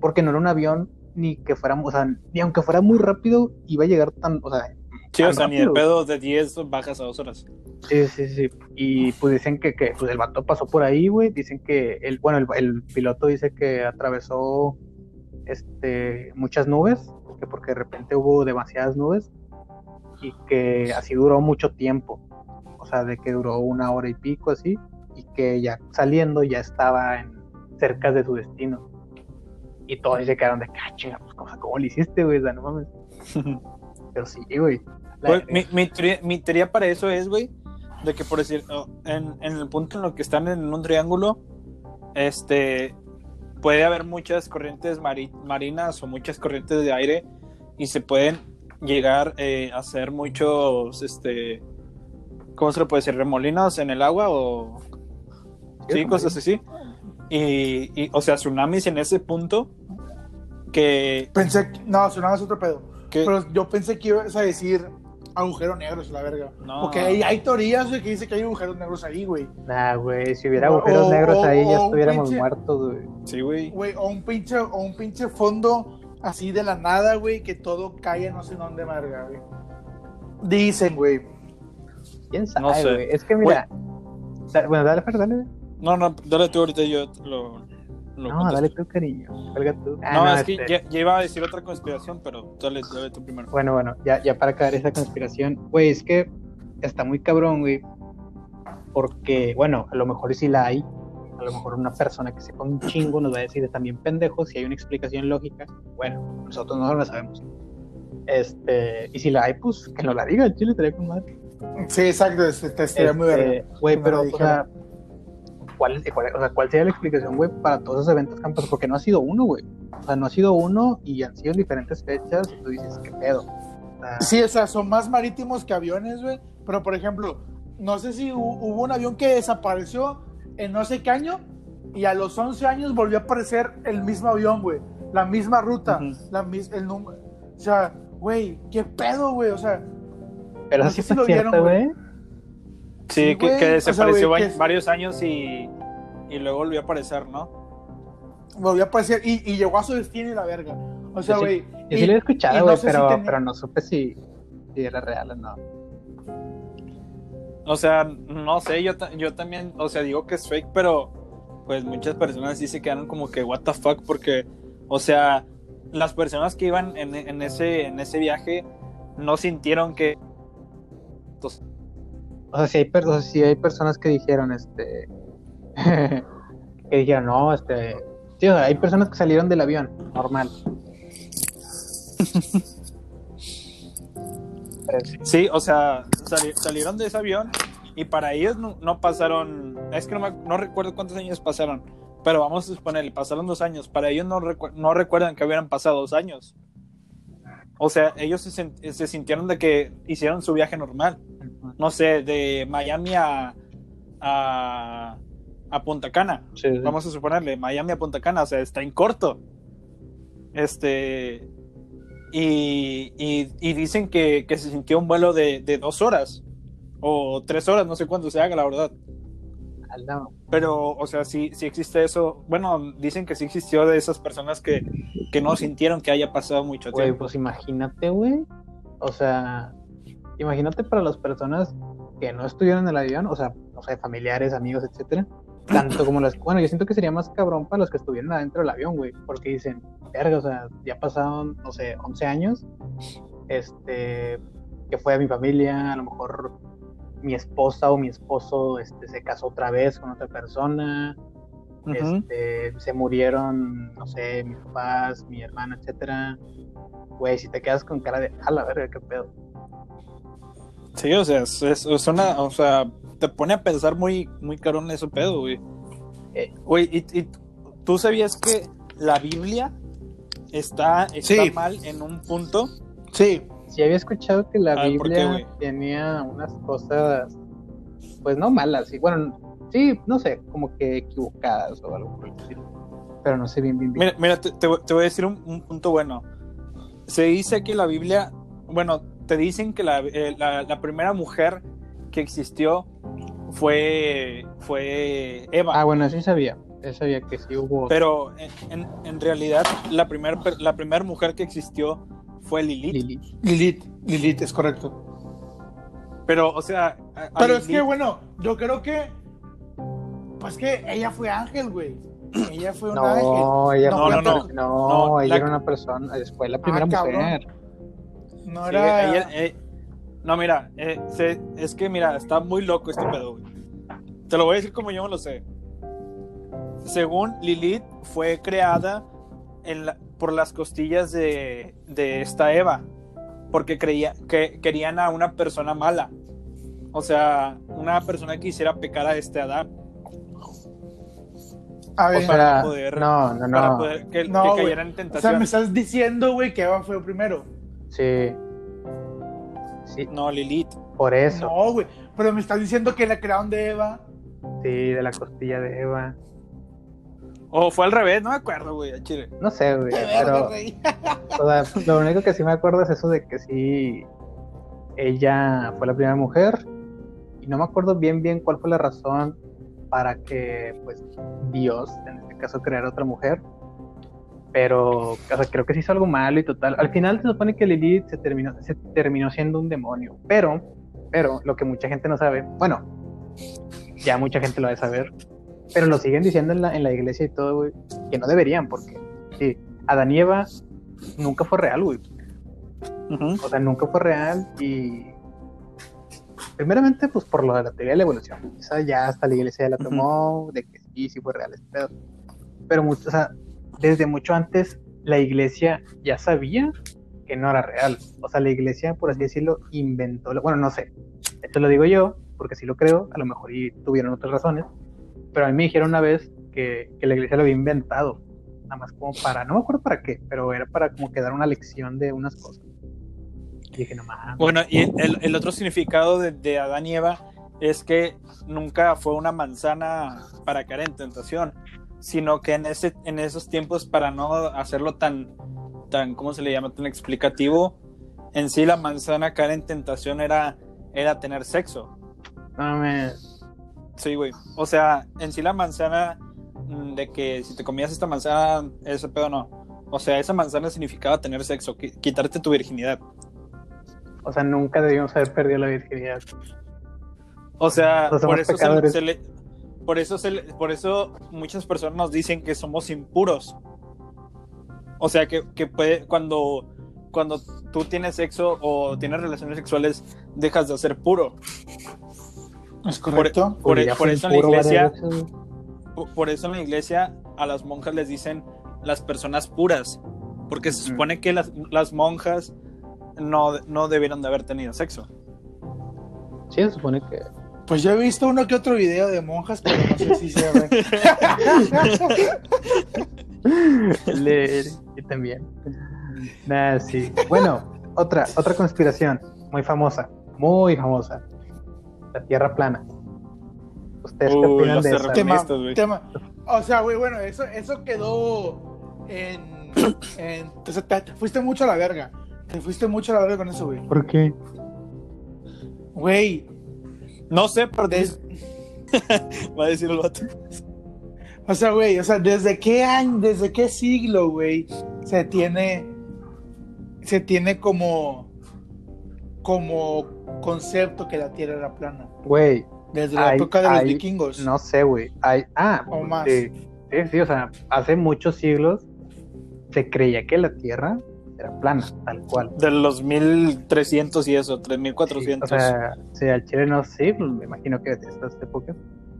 porque no era un avión ni que fuera, o sea, ni aunque fuera muy rápido, iba a llegar tan, o sea, Sí, o sea, ni el pedo de 10 bajas a 2 horas. Sí, sí, sí. Y pues dicen que, que pues el vato pasó por ahí, güey. Dicen que el, bueno, el, el piloto dice que atravesó este muchas nubes, que porque de repente hubo demasiadas nubes y que así duró mucho tiempo. O sea, de que duró una hora y pico así, y que ya saliendo ya estaba en cerca de su destino. Y todos se quedaron de "Ah, chinga, pues ¿cómo, cómo lo hiciste, güey? O sea, no mames. [laughs] Pero sí, güey. Pues, mi, mi, teoría, mi teoría para eso es, güey, de que por decir, oh, en, en el punto en el que están en un triángulo, este, puede haber muchas corrientes mari- marinas o muchas corrientes de aire y se pueden llegar eh, a hacer muchos, este, ¿cómo se le puede decir? Remolinos en el agua o sí, cosas así. Y, y, o sea, tsunamis en ese punto que, Pensé no, sonaba otro pedo. que Pero yo pensé que ibas a decir agujeros negros, la verga. No. Porque hay, hay teorías, que dice que hay agujeros negros ahí, güey. Nah, güey, si hubiera agujeros o- negros o- ahí ya o un estuviéramos pinche- muertos, güey. Sí, güey. Güey, o un pinche, o un pinche fondo así de la nada, güey, que todo cae no sé dónde, verga, güey. Dicen, güey. ¿Quién sabe, No sé. güey? Es que mira... da- Bueno, dale, Fer, dale. No, no, dale tú ahorita yo lo. lo No, contesto. dale tú, cariño. Tú. Ah, No, es que este- ya, ya iba a decir otra conspiración, pero dale, dale tú primero. Bueno, bueno, ya, ya para acabar esa conspiración, güey, es que está muy cabrón, güey, porque, bueno, a lo mejor sí la hay, a lo mejor una persona que sepa un chingo nos va a decir también pendejo, si hay una explicación lógica, bueno, nosotros no la sabemos. Este, y si la hay, pues que nos la diga, el chile estaría con madre. Sí, exacto, este, este, estaría muy verga. Güey, pero, la o sea, ¿cuál, cuál- o sea, ¿cuál sería la explicación, güey, para todos esos eventos campos? Porque no ha sido uno, güey. O sea, no ha sido uno y han sido en diferentes fechas y tú dices, ¿qué pedo? Sí, o sea, son más marítimos que aviones, güey. Pero, por ejemplo, no sé si hu- hubo un avión que desapareció en no sé qué año y a los 11 años volvió a aparecer el mismo avión, güey. La misma ruta, la mis- el número. O sea, güey, ¿qué pedo, güey? O sea, Pero No así sé si lo vieron, güey. Sí, Sí, que, que o sea, desapareció güey, va- que- varios años y, y luego volvió a aparecer, ¿no? volvió a aparecer y, y llegó a su destino y la verga. O sea, Yo sí- güey. Yo y- sí lo he escuchado, no güey, sé si pero, tenía- pero no supe si, si era real o no. O sea, no sé, yo, yo también, o sea, digo que es fake, pero pues muchas personas sí se quedaron como que, what the fuck, porque, o sea, las personas que iban en, en ese, en ese viaje no sintieron que... O sea, si hay, personas que dijeron, este, [laughs] que dijeron, no, este, sí, hay personas que salieron del avión, normal. [laughs] Sí, o sea, sali- salieron de ese avión y para ellos no, pasaron, es que no, me- no recuerdo cuántos años pasaron, pero vamos a suponer, pasaron dos años, para ellos no, recu- no recuerdan que hubieran pasado dos años. O sea, ellos se sintieron de que hicieron su viaje normal, no sé, de Miami a, a, a Punta Cana, sí, sí. vamos a suponerle, Miami a Punta Cana, o sea, está en corto. Este. Y, y- y dicen que, que se sintió un vuelo de, de dos horas o tres horas, no sé cuánto se haga, la verdad. Pero, o sea, sí, sí existe eso. Bueno, dicen que sí existió de esas personas que, que no sintieron que haya pasado mucho tiempo. pues imagínate, güey. O sea, imagínate para las personas que no estuvieron en el avión, o sea, no sé, familiares, amigos, etcétera. Tanto como las. Bueno, yo siento que sería más cabrón para los que estuvieron adentro del avión, güey. Porque dicen, verga, o sea, ya pasaron, no sé, 11 años. Este. Que fue a mi familia, a lo mejor mi esposa o mi esposo este, se casó otra vez con otra persona. Este, se murieron, no sé, mis papás, mi hermana, etcétera. Güey, si te quedas con cara de, a la verga, qué pedo. Sí, o sea, es, es- es una, o sea, te pone a pensar muy, muy carón ese pedo, güey. Eh. Güey, y, y tú sabías que la Biblia está, está Sí. mal en un punto. Sí, Sí había escuchado que la A ver, ¿por qué, Biblia tenía unas cosas, pues no malas, y bueno, sí, no sé, como que equivocadas o algo por el estilo. Pero no sé bien, bien, bien. Mira, mira te, te voy te voy a decir un, un punto bueno. Se dice que la Biblia, bueno, te dicen que la, eh, la- la primera mujer que existió fue, fue Eva. Ah, bueno, sí sabía. Sí sabía que sí hubo. Pero en, en- en realidad la primera la primer mujer que existió fue Lilith. Lili. Lilith, Lilith, es correcto. Pero, o sea... a- a Pero es Lilith- que, bueno, yo creo que. Pues que ella fue ángel, güey. Ella fue un ángel. No, ella No, fue no, no. No, no, ella la- era una persona, fue la primera Ah, cabrón. No Sí, era. eh, no, mira, eh, se- es que mira, está muy loco este pedo, güey. Te lo voy a decir como yo me lo sé. Según Lilith, fue creada en la- por las costillas de, de esta Eva, porque creía que querían a una persona mala. O sea, una persona que hiciera pecar a este Adán. A ver, O para sea, poder- no, no, Para no. poder que, No, que güey. cayera en o sea, tentación. me estás diciendo, güey, que Eva fue primero. Sí. Sí, No, Lilith. por eso. No, güey. Pero me estás diciendo que la crearon de Eva. Sí, de la costilla de Eva. O fue al revés, no me acuerdo, güey, chile. No sé, güey. [laughs] Pero, o sea, lo único que sí me acuerdo es eso de que sí. ella fue la primera mujer y no me acuerdo bien bien cuál fue la razón para que pues Dios en este caso creara otra mujer pero o sea, creo que se hizo algo malo y total al final se supone que Lilith se terminó se terminó siendo un demonio pero pero lo que mucha gente no sabe bueno ya mucha gente lo debe saber pero lo siguen diciendo en la, en la iglesia y todo güey, que no deberían porque sí Adán y Eva nunca fue real güey o sea, nunca fue real y primeramente pues por lo de la teoría de la evolución. Esa ya hasta la iglesia ya la tomó, de que sí, sí fue real ese pedo. Pero mucho, o sea, desde mucho antes la iglesia ya sabía que no era real. O sea, la iglesia, por así decirlo, inventó, bueno, no sé, esto lo digo yo, porque sí lo creo, a lo mejor y tuvieron otras razones, pero a mí me dijeron una vez que, que la iglesia lo había inventado, nada más como para, no me acuerdo para qué, pero era para como que dar una lección de unas cosas. Y dije, no mames. Bueno, y el, el otro significado de, de Adán y Eva es que nunca fue una manzana para caer en tentación, sino que en, ese, en esos tiempos, para no hacerlo tan, tan, ¿cómo se le llama? Tan explicativo, en sí la manzana caer en tentación era, era tener sexo. No. Sí, güey. O sea, en sí la manzana mm, de que si te comías esta manzana, ese pedo no. O sea, esa manzana significaba tener sexo, qui- quitarte tu virginidad. O sea, nunca debíamos haber perdido la virginidad. O sea, por eso se, se le, por eso se le- por eso muchas personas nos dicen que somos impuros. O sea, que, que puede cuando cuando tú tienes sexo o tienes relaciones sexuales dejas de ser puro. ¿Es correcto? Por, ya por fue eso en la iglesia, por- por eso en la iglesia a las monjas les dicen las personas puras, porque se supone que las, las monjas no, no debieron de haber tenido sexo. Sí, se supone que. Pues yo he visto uno que otro video de monjas, pero no sé si se ve. Leer, yo también. Nah, sí. Bueno, otra, otra conspiración muy famosa, muy famosa. La Tierra plana. ¿Ustedes qué Uy, opinan los de eso? tema. O sea, güey, bueno, eso, eso quedó en, en- o sea, te, te fuiste mucho a la verga. Te fuiste mucho a la verga con eso, güey. ¿Por qué? Güey, No sé, pero des- [laughs] va a decir el vato. o sea, güey, o sea, ¿desde qué año, desde qué siglo, güey, se tiene, se tiene como, como concepto que la Tierra era plana? Güey, Desde la Hay- época de los hay- vikingos. no sé, güey. Hay, ah, O más. Sí, sí, sí, o sea, hace muchos siglos se creía que la Tierra era plana, tal cual. De los 1300 y eso, Sí, 3400. o sea, sí, al chile no pues, me imagino que de estas épocas.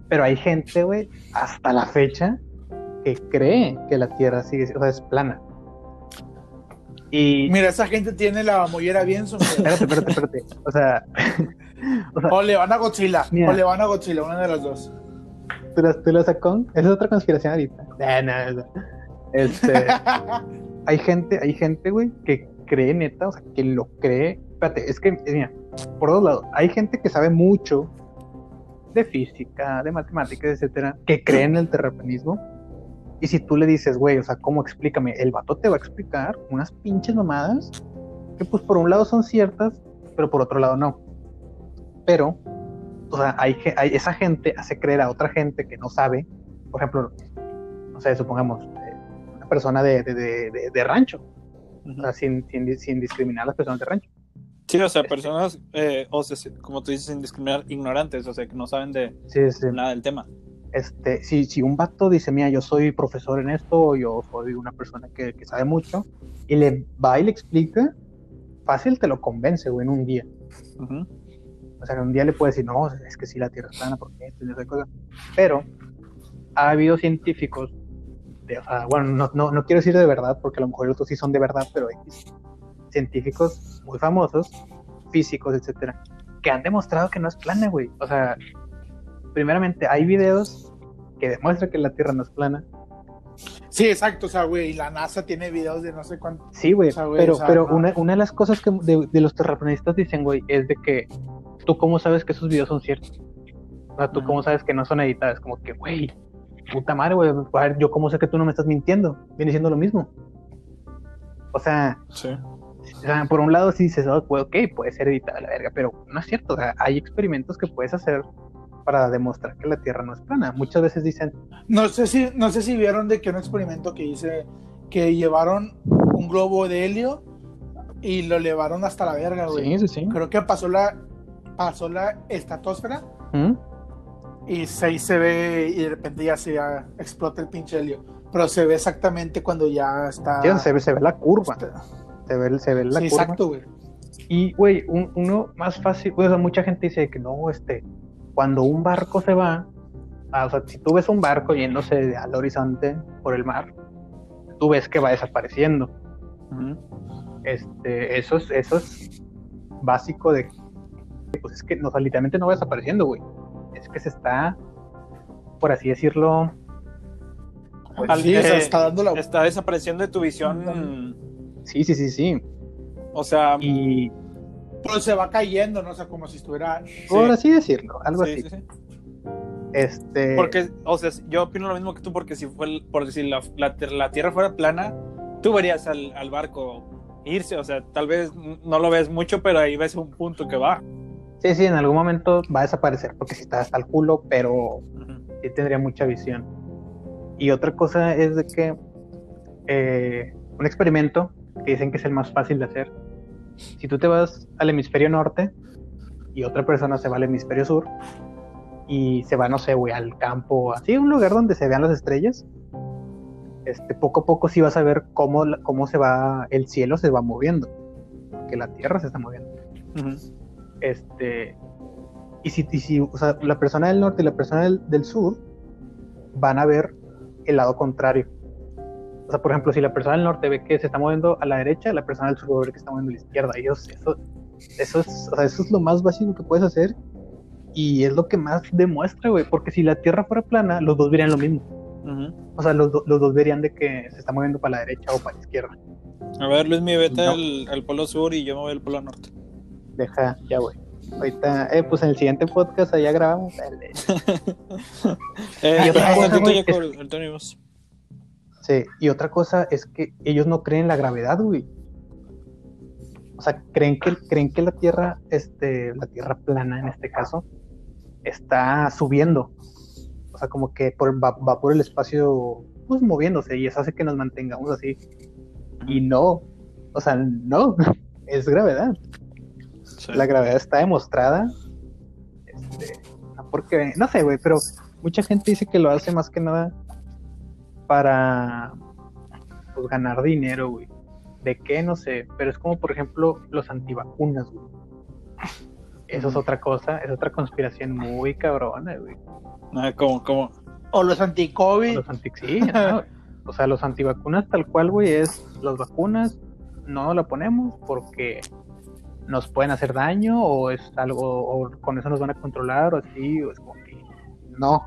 Pero hay gente, güey, hasta la fecha, que cree que la Tierra sigue, o sea, es plana. Y. Mira, esa gente tiene la mollera bien. Espérate, espérate, espérate. O sea, [laughs] o sea O le van a Godzilla, Mira. o le van a Godzilla, una de las dos. tú la, tú la sacó. Esa es otra conspiración ahorita. No, no, no. Este. [laughs] hay gente, hay gente, güey, que cree neta, o sea, que lo cree. Espérate, es que, mira, por dos lados, hay gente que sabe mucho de física, de matemáticas, etcétera, que cree en el terraplanismo. Y si tú le dices, güey, o sea, ¿cómo explícame? El vato te va a explicar unas pinches mamadas que, pues, por un lado son ciertas, pero por otro lado no. Pero, o sea, hay, hay- esa gente hace creer a otra gente que no sabe, por ejemplo, no sé, supongamos, persona de, de, de- de- de rancho, o sea, sin, sin, sin discriminar a las personas de rancho. Sí, o sea, personas, eh, o sea, como tú dices, sin discriminar, ignorantes, o sea, que no saben de Sí, sí. nada del tema. Este, si, si un vato dice, mira, yo soy profesor en esto, o yo soy una persona que, que sabe mucho, y le va y le explica, fácil te lo convence, güey, en un día. Ujú. O sea, en un día le puede decir, no, es que sí, la Tierra es plana, porque esto y esa cosa. Pero ha habido científicos, de, o sea, bueno, no, no, no quiero decir de verdad, porque a lo mejor otros sí son de verdad, pero X, científicos muy famosos, físicos, etcétera, que han demostrado que no es plana, güey. O sea, primeramente, hay videos que demuestran que la Tierra no es plana. Sí, exacto, o sea, güey, la NASA tiene videos de no sé cuánto. Sí, güey, O sea, güey, pero, o sea, pero no. una, una de las cosas que de, de los terraplanistas dicen, güey, es de que tú cómo sabes que esos videos son ciertos. O sea, tú cómo sabes que no son editados. Como que, güey, puta madre, güey, a ver, yo cómo sé que tú no me estás mintiendo. Viene siendo lo mismo. O sea, Sí. O sea, por un lado sí dices, oh, ok, puede ser hereditario la verga, pero no es cierto. O sea, hay experimentos que puedes hacer para demostrar que la Tierra no es plana. Muchas veces dicen, No sé si, no sé si vieron de que un experimento que hice, que llevaron un globo de helio y lo llevaron hasta la verga, güey. sí, sí, sí. Creo que pasó la, pasó la estratosfera ¿Mm? Y se, ahí se ve y de repente ya se ya explota el pinche helio. Pero se ve exactamente cuando ya está. Sí, se, ve, se ve la curva, está- se ve, se ve la sí, curva. exacto, güey. Y, güey, un- uno más fácil, pues, o sea, mucha gente dice que no, este, cuando un barco se va, ah, o sea, si tú ves un barco yéndose al horizonte por el mar, tú ves que va desapareciendo. Este, eso es, eso es básico de, pues es que, no, o sea, literalmente no va desapareciendo, güey. Es que se está, por así decirlo, pues, Al- Sí, eh, está dando la. Está desapareciendo de tu visión. sí, sí, sí, sí. O sea, Y, Pero se va cayendo, ¿no? O sea, como si estuviera. por así decirlo, algo sí, así. sí, sí. Este, Porque, o sea, yo opino lo mismo que tú, porque si fue, el- por decir, la, la, la Tierra fuera plana, tú verías al, al barco irse, o sea, tal vez no lo ves mucho, pero ahí ves un punto que va. Sí, sí, en algún momento va a desaparecer porque si está hasta el culo, pero sí tendría mucha visión. Y otra cosa es de que eh, un experimento que dicen que es el más fácil de hacer, si tú te vas al hemisferio norte y otra persona se va al hemisferio sur y se va, no sé, güey, al campo, así, un lugar donde se vean las estrellas, este, poco a poco sí vas a ver cómo, cómo se va, el cielo se va moviendo, que la tierra se está moviendo. Este, y si, y si, o sea, la persona del norte y la persona del, del sur van a ver el lado contrario. O sea, por ejemplo, si la persona del norte ve que se está moviendo a la derecha, la persona del sur va a ver que está moviendo a la izquierda. Ellos, eso, eso, es, o sea, eso es lo más básico que puedes hacer y es lo que más demuestra, güey, porque si la Tierra fuera plana, los dos verían lo mismo. O sea, los, do- los dos verían de que se está moviendo para la derecha o para la izquierda. A ver, Luis, mi vete No. al, al polo sur y yo me voy al polo norte. Deja, ya, güey. Ahorita, eh, pues en el siguiente podcast allá grabamos. Dale. [laughs] Eh, Y otra cosa, güey, es-. Sí, y otra cosa es que ellos no creen en la gravedad, güey. O sea, creen que, creen que la Tierra, este, la Tierra plana en este caso, está subiendo. O sea, como que por, va, va por el espacio, pues moviéndose, y eso hace que nos mantengamos así. Y no, o sea, no, [laughs] es gravedad. Sí. La gravedad está demostrada. Este, no porque, no sé, güey, pero mucha gente dice que lo hace más que nada para pues, ganar dinero, güey. ¿De qué? No sé, pero es como, por ejemplo, los antivacunas, güey. Eso es otra cosa, es otra conspiración muy cabrona, güey. Ah, como, como, O los anti-COVID. Los anti sí, [laughs] ¿no? O sea, los antivacunas tal cual, güey, es las vacunas no la ponemos porque nos pueden hacer daño o es algo, o con eso nos van a controlar o así, o es como que no.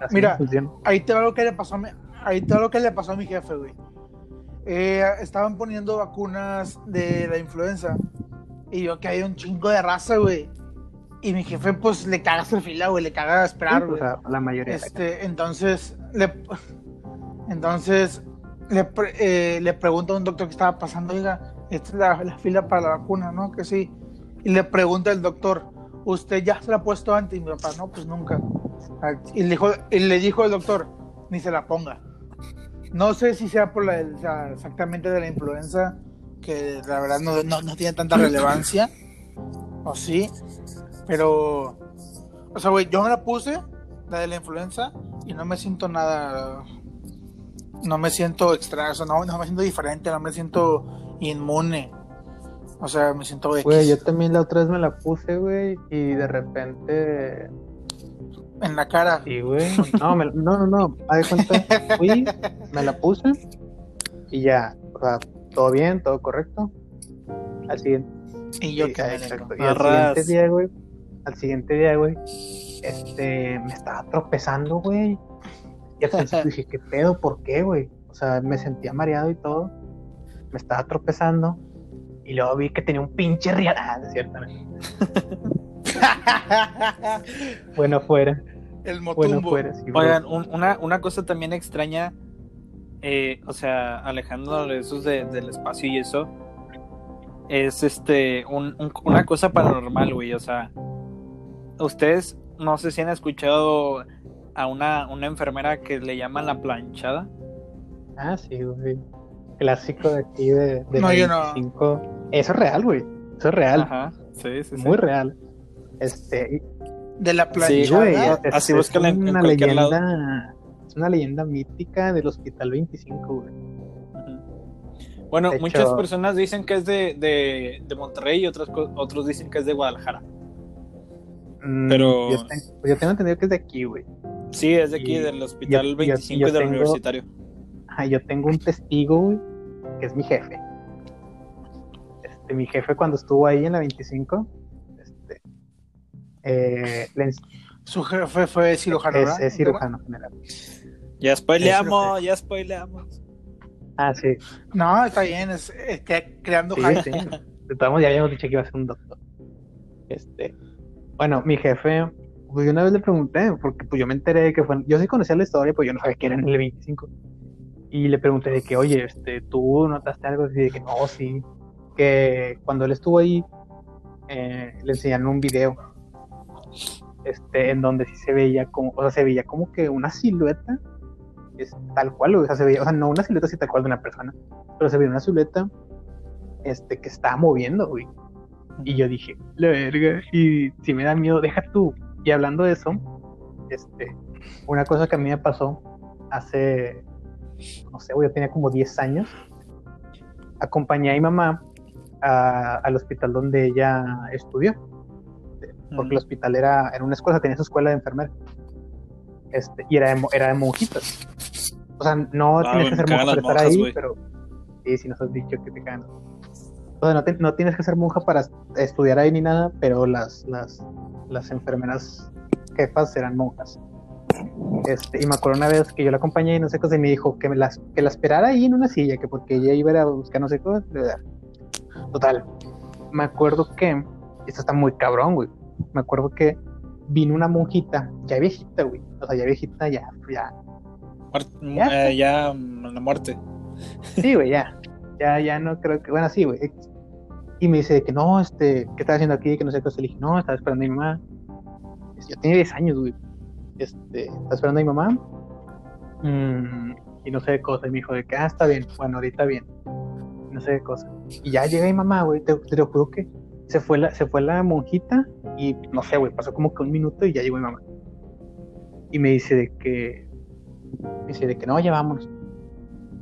Así Mira, no. Ahí te va lo que le pasó a mi, ahí te va lo que le pasó a mi jefe, güey. Eh, estaban poniendo vacunas de la influenza. Y yo que hay un chingo de raza, güey. Y mi jefe, pues, le caga hacer fila, güey. Le caga esperar, o güey. la mayoría Este, entonces, le, entonces, le, eh, le pregunto a un doctor que estaba pasando, oiga, esta es la, la fila para la vacuna, ¿no? Que sí. Y le pregunta el doctor, ¿usted ya se la ha puesto antes? Mi papá, no, pues nunca. Y le dijo, y le dijo el doctor, ni se la ponga. No sé si sea por la, exactamente de la influenza, que la verdad no, no, no tiene tanta relevancia, o sí, pero, o sea, güey, yo me la puse, la de la influenza, y no me siento nada, no me siento extra, o sea, no, no me siento diferente, no me siento inmune, o sea, me siento X Güey, yo también la otra vez me la puse, güey, y de repente en la cara. Sí, güey. No, me- no, no, no. Haz de cuenta, fui, me la puse y ya. O sea, todo bien, todo correcto. Al siguiente. Y yo sí, que me exacto. Y al siguiente día, güey. Al siguiente día, güey. Este, me estaba tropezando, güey. Y al principio [laughs] dije, ¿qué pedo? ¿Por qué, güey? O sea, me sentía mareado y todo. Me estaba tropezando. Y luego vi que tenía un pinche rial. Ah, no es cierto. no. [laughs] Bueno, fuera. el Bueno, motumbo. fuera. sí, güey. Oigan, un- una, una cosa también extraña, eh, o sea, alejándonos de esos de- del espacio y eso, es este un- un- una cosa paranormal, güey. O sea, ustedes no sé si han escuchado a una, una enfermera que le llaman la planchada. Ah, sí, güey. Clásico de aquí de, de No, la yo no. 25. Eso es real, güey. Eso es real. Ajá. Sí, sí, sí. Muy real. Este, De la Sí, planchada. güey, es- así en- en una cualquier leyenda, lado. es una leyenda mítica del Hospital 25, güey. Bueno, De muchas hecho- personas dicen que es de, de, de Monterrey y otros, otros dicen que es de Guadalajara. Mm, Pero- Yo, te- yo tengo entendido que es de aquí, güey. Sí, es de aquí, Y- del Hospital yo- yo- 25 yo y del tengo- Universitario. Ajá, yo tengo un testigo, güey, que es mi jefe. Este, mi jefe cuando estuvo ahí en la 25, este, eh, le Su jefe fue cirujano, es, es cirujano general. Ya spoileamos, es ya spoileamos. Ah, sí, No, está bien, es, es que creando sí, sí. [laughs] De todos modos, ya habíamos dicho que iba a ser un doctor. Este, bueno, mi jefe, pues yo una vez le pregunté, porque pues yo me enteré de que fue, yo sí conocía la historia, pues yo no sabía que era en el 25. Y le pregunté de que, oye, este, ¿tú notaste algo? Y de que no, sí. Que cuando él estuvo ahí, eh, le enseñaron un video, este, en donde sí se veía como, o sea, se veía como que una silueta, es tal cual, o sea, se veía, o sea, no una silueta así tal cual de una persona, pero se veía una silueta, este, que estaba moviendo, güey. Y yo dije, la verga, y si me da miedo, deja tú. Y hablando de eso, este, una cosa que a mí me pasó hace, no sé, yo tenía como 10 años, acompañé a mi mamá a- al hospital donde ella estudió, porque el hospital era, era una escuela, tenía su escuela de enfermera, este, y era de, era de monjitas. O sea, no Ah, tienes que ser monja para estar monjas, ahí, güey. pero sí, si nos has dicho que te cagan. O sea, no, te- no tienes que ser monja para estudiar ahí ni nada, pero las, las, las enfermeras jefas eran monjas. Este, y me acuerdo una vez que yo la acompañé y no sé qué, y me dijo que, me las, que la esperara ahí en una silla, que porque ella iba a buscar no sé qué. bla. Total, me acuerdo que, esto está muy cabrón, güey. Me acuerdo que vino una monjita, ya viejita, güey. O sea, ya viejita, ya, ya, Ya. eh, ya, la muerte. Sí, güey, ya. Ya, ya no creo que. Bueno, sí, güey. Y me dice que no, este, ¿qué estás haciendo aquí? Que no sé qué. Le dije, no, estaba esperando a mi mamá. Yo tenía 10 años, güey. Este, estaba esperando a mi mamá. Mm, y no sé qué cosa. Y me dijo de que, ah, está bien. Bueno, ahorita bien. No sé qué cosa. Y ya llega mi mamá, güey. Te, lo juro que se fue, la, se fue la monjita. Y no sé, güey, pasó como que un minuto y ya llegó mi mamá. Y me dice de que. Me dice de que no, ya vámonos.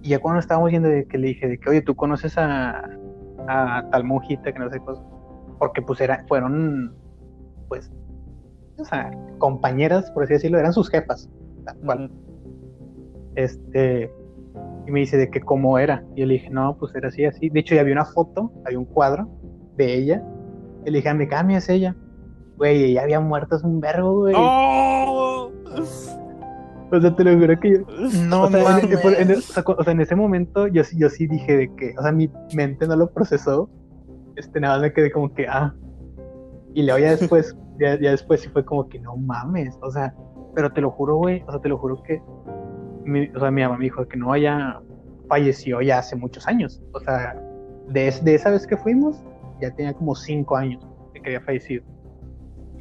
Y ya cuando estábamos yendo, de que le dije de que, oye, ¿tú conoces a, tal monjita que no sé cosa? Porque pues era, fueron, pues, o sea, compañeras, por así decirlo, eran sus jefas, tal cual. Ujú. Este, y me dice de que cómo era. Y yo le dije, no, pues era así, así. De hecho, ya había una foto, había un cuadro de ella. Y le dije, me cambia, es ella. Güey, ella había muerto hace un verbo, güey. ¡Oh! O sea, te lo juro que yo, No o, sea, en, mames. en- en- o sea, cu- o sea, en ese momento yo, sí- yo sí dije de que, o sea, mi mente no lo procesó. Este, nada más me quedé como que, ah. Y luego ya después, ya, ya después sí fue como que, no mames, o sea, pero te lo juro, güey, o sea, te lo juro que, mi, o sea, mi mamá me dijo que no, ella falleció ya hace muchos años. O sea, de, de esa vez que fuimos, ya tenía como cinco años de que había fallecido.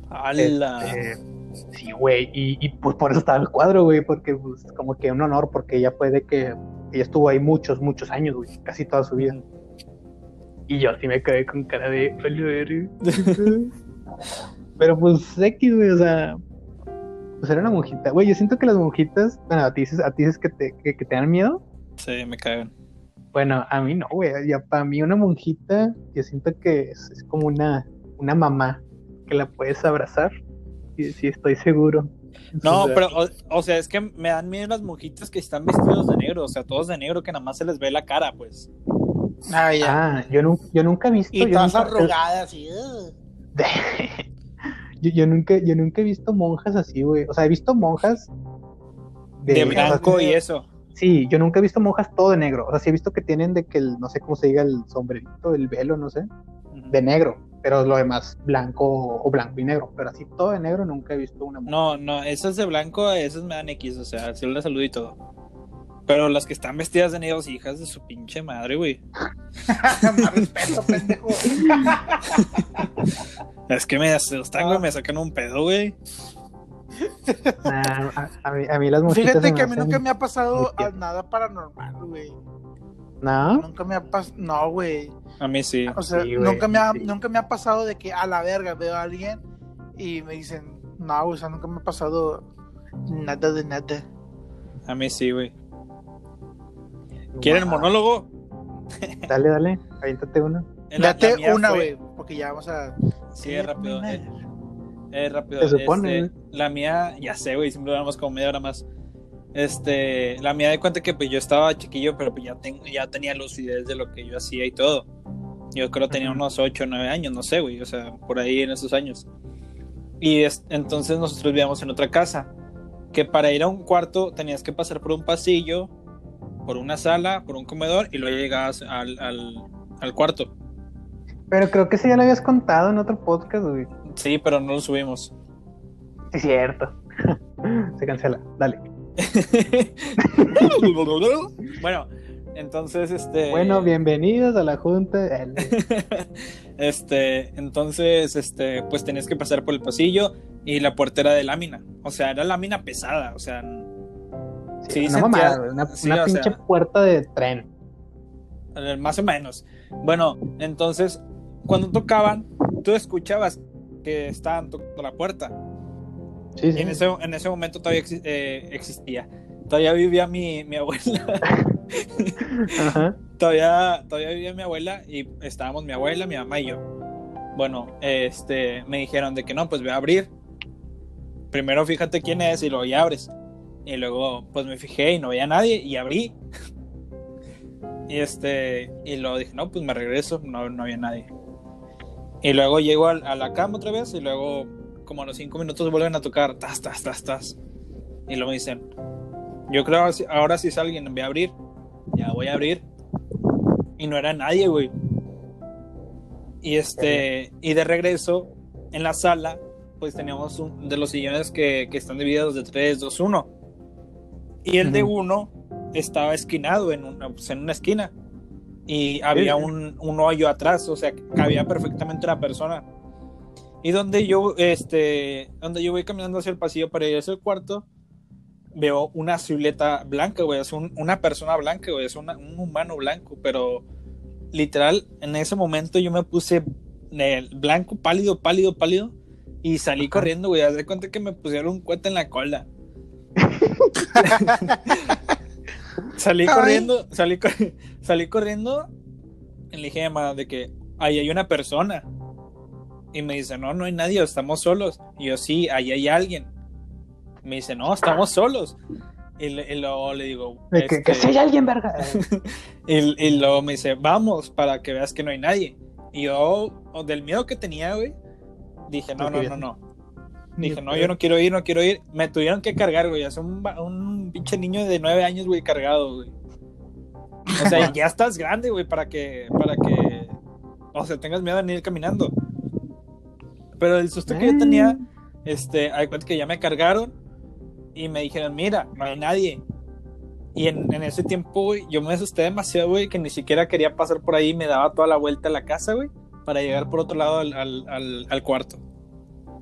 ¡Hala! Este, sí, güey, y, y, pues por eso estaba el cuadro, güey, porque pues como que un honor, porque ella puede que ella estuvo ahí muchos, muchos años, güey, casi toda su vida. Y yo sí me quedé con cara de. [laughs] Pero pues X, güey, o sea, pues era una monjita. Güey, yo siento que las monjitas, bueno, a ti dices, a ti dices que te, que, que te dan miedo. Sí, me cagan. Bueno, a mí no, güey. Ya para mí una monjita, yo siento que es, es como una, una mamá que la puedes abrazar. Y sí, estoy seguro. No, O sea, pero, o, o sea, es que me dan miedo las monjitas que están vestidos de negro, o sea, todos de negro que nada más se les ve la cara, pues. Ah, ya. Ah, yo, nu- yo nunca he visto. y todas nunca- arrugadas y. [laughs] Yo, yo nunca, yo nunca he visto monjas así, güey. O sea, he visto monjas De, o sea, blanco y eso. Sí, yo nunca he visto monjas todo de negro. O sea, sí he visto que tienen de que el, no sé cómo se diga, el sombrerito, el velo, no sé, de negro. Pero lo demás blanco o blanco y negro. Pero así todo de negro nunca he visto una monja. No, no, esas de blanco, esas me dan X, o sea, la salud y todo. Pero las que están vestidas de negros, hijas de su pinche madre, güey. [laughs] Más respeto, pendejo. [laughs] Es que me asustan, güey, me sacan un pedo, güey. Nah, a, a mí, a mí las mosquitas Fíjate que a mí nunca me ha pasado nada paranormal, güey. ¿No? Nunca me ha pasado. No, güey. A mí sí. O sea, Sí, nunca, me ha, sí. nunca me ha pasado de que a la verga veo a alguien y me dicen, no, güey, o sea, nunca me ha pasado nada de nada. A mí sí, güey. ¿Quieren Wow. monólogo? [laughs] Dale, dale, aviéntate uno. [laughs] La- la Date mía una, fue- güey, porque ya vamos a. Sí, es rápido. Eh, Es rápido. Se supone, este, la mía, ya sé, güey, siempre duramos como media hora más. Este, la mía de cuenta que pues yo estaba chiquillo, pero pues ya, ten- ya tenía lucidez de lo que yo hacía y todo. Yo creo que tenía unos 8 o 9 años, no sé, güey, o sea, por ahí en esos años. Y es- entonces nosotros vivíamos en otra casa, que para ir a un cuarto tenías que pasar por un pasillo, por una sala, por un comedor y luego llegabas al, al, al cuarto. Pero creo que ese ya lo habías contado en otro podcast, güey. Sí, pero no lo subimos. Sí, cierto. [laughs] Se cancela. Dale. [laughs] bueno, entonces, este. Bueno, bienvenidos a la junta. [laughs] Este, entonces, este, pues tenías que pasar por el pasillo y la puerta era de lámina. O sea, era lámina pesada. O sea, Sí, una mamada, güey, una, sí, una o pinche sea- puerta de tren. más o menos. Bueno, entonces, cuando tocaban, tú escuchabas que estaban tocando la puerta. Sí, Y sí. en ese, en ese momento todavía eh, existía. Todavía vivía mi, mi abuela. [laughs] Ajá. todavía, todavía vivía mi abuela y estábamos mi abuela, mi mamá y yo. Bueno, este, me dijeron de que no, pues voy a abrir. Primero fíjate quién es y luego ya abres. Y luego, pues me fijé y no veía a nadie y abrí. Y este, y luego dije, no, pues me regreso, no, no había nadie. Y luego llego al- a, la cama otra vez y luego, como a los cinco minutos, vuelven a tocar, tas, tas, tas, tas. Y luego me dicen, yo creo ahora sí- ahora si es alguien, voy a abrir. Ya voy a abrir. Y no era nadie, güey. Y este, y de regreso, en la sala, pues teníamos un de los sillones que, que están divididos de 3, 2, 1. Y el de uno estaba esquinado en una, pues, en una esquina. Y había un, un hoyo atrás, o sea, cabía perfectamente una persona. Y donde yo, este, donde yo voy caminando hacia el pasillo para ir hacia el cuarto, veo una silueta blanca, güey, es un- una persona blanca, güey, es una- un humano blanco, pero literal, en ese momento yo me puse blanco, pálido, pálido, pálido, y salí Ajá. corriendo, güey, haz de cuenta que me pusieron un cuete en la cola. [laughs] salí Ay. corriendo, salí, salí corriendo, y le dije a de que ahí hay una persona. Y me dice, no, no hay nadie, estamos solos. Y yo, sí, ahí hay alguien. Me dice, no, estamos solos. Y, le- y luego le digo, De que, que este, si hay alguien, verga. [laughs] y, y luego me dice, vamos, para que veas que no hay nadie. Y yo, del miedo que tenía, güey, dije, no, No no, no. Dije, no, yo no quiero ir, no quiero ir. Me tuvieron que cargar, güey. Es un, un pinche niño de nueve años, güey, cargado, güey. O sea, [laughs] ya estás grande, güey, para que, para que, o sea, tengas miedo de ir caminando. Pero el susto que yo tenía, este, hay cuenta que ya me cargaron y me dijeron, mira, no hay nadie. Y en, en ese tiempo, güey, yo me asusté demasiado, güey, que ni siquiera quería pasar por ahí y me daba toda la vuelta a la casa, güey, para llegar por otro lado al, al, al, al cuarto.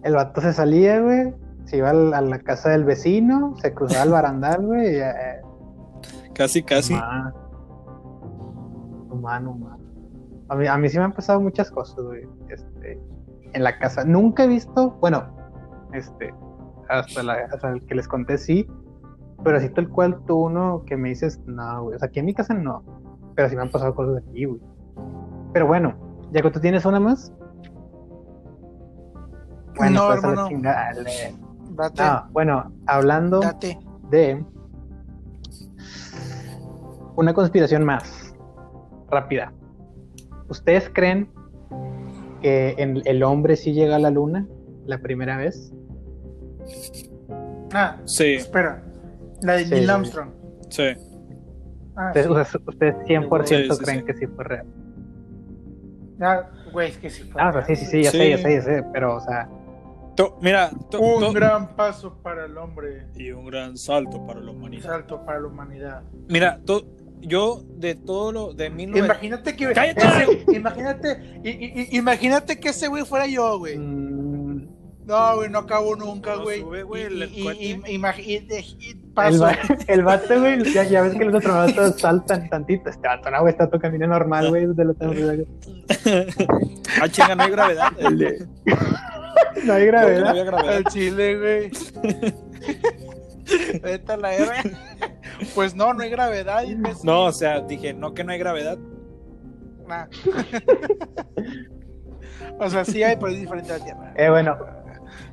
El vato se salía, güey. Se iba a la casa del vecino, se cruzaba el barandal, güey. y, eh, Casi, casi. Humano, humano, humano. A mí, a mí sí me han pasado muchas cosas, güey. Este, en la casa. Nunca he visto, bueno, este, hasta, la, hasta el que les conté sí, pero así tal cual tú uno que me dices, no, güey. O sea, aquí en mi casa no, pero sí me han pasado cosas aquí, güey. Pero bueno, ya que tú tienes una más. Bueno, No, pues a la hermano. dale. Date, No, bueno, hablando date. de una conspiración más rápida. ¿Ustedes creen que en- el hombre sí llega a la luna la primera vez? Ah, Sí, espera. La de Sí, Neil sí. Armstrong. sí. Ah, Ustedes, sí. o sea, ustedes 100% Sí, sí, creen sí. que sí fue real. Ah, güey, es que sí fue. Ah, sea, sí, sí, sí, ya Sí. sé, ya sé, ya sé, pero, o sea, To- mira, to- Un to- gran paso para el hombre. y un gran salto para la Un humanidad. salto para la humanidad. Mira, to- yo de todo lo de 19... Imagínate que. ¡Cállate! ese- imagínate, i- i- i- imagínate que ese güey fuera yo, güey. Mm, No, güey, no acabo nunca, No güey. sube, güey, el Y- y- y- paso. vato, güey, ya, ya ves que los otros vatos [laughs] saltan tantito. Este vato, no, güey, está todo camino normal, güey, de lo tengo [laughs] ah, chinga, no hay gravedad. No hay No gravedad. había gravedad. El chile, güey. [laughs] Vete a la R. Pues no, no hay gravedad. imbécil. No, o sea, dije, no que no hay gravedad. Nah. [laughs] o sea, sí hay, pero es diferente a la Tierra. Eh, bueno,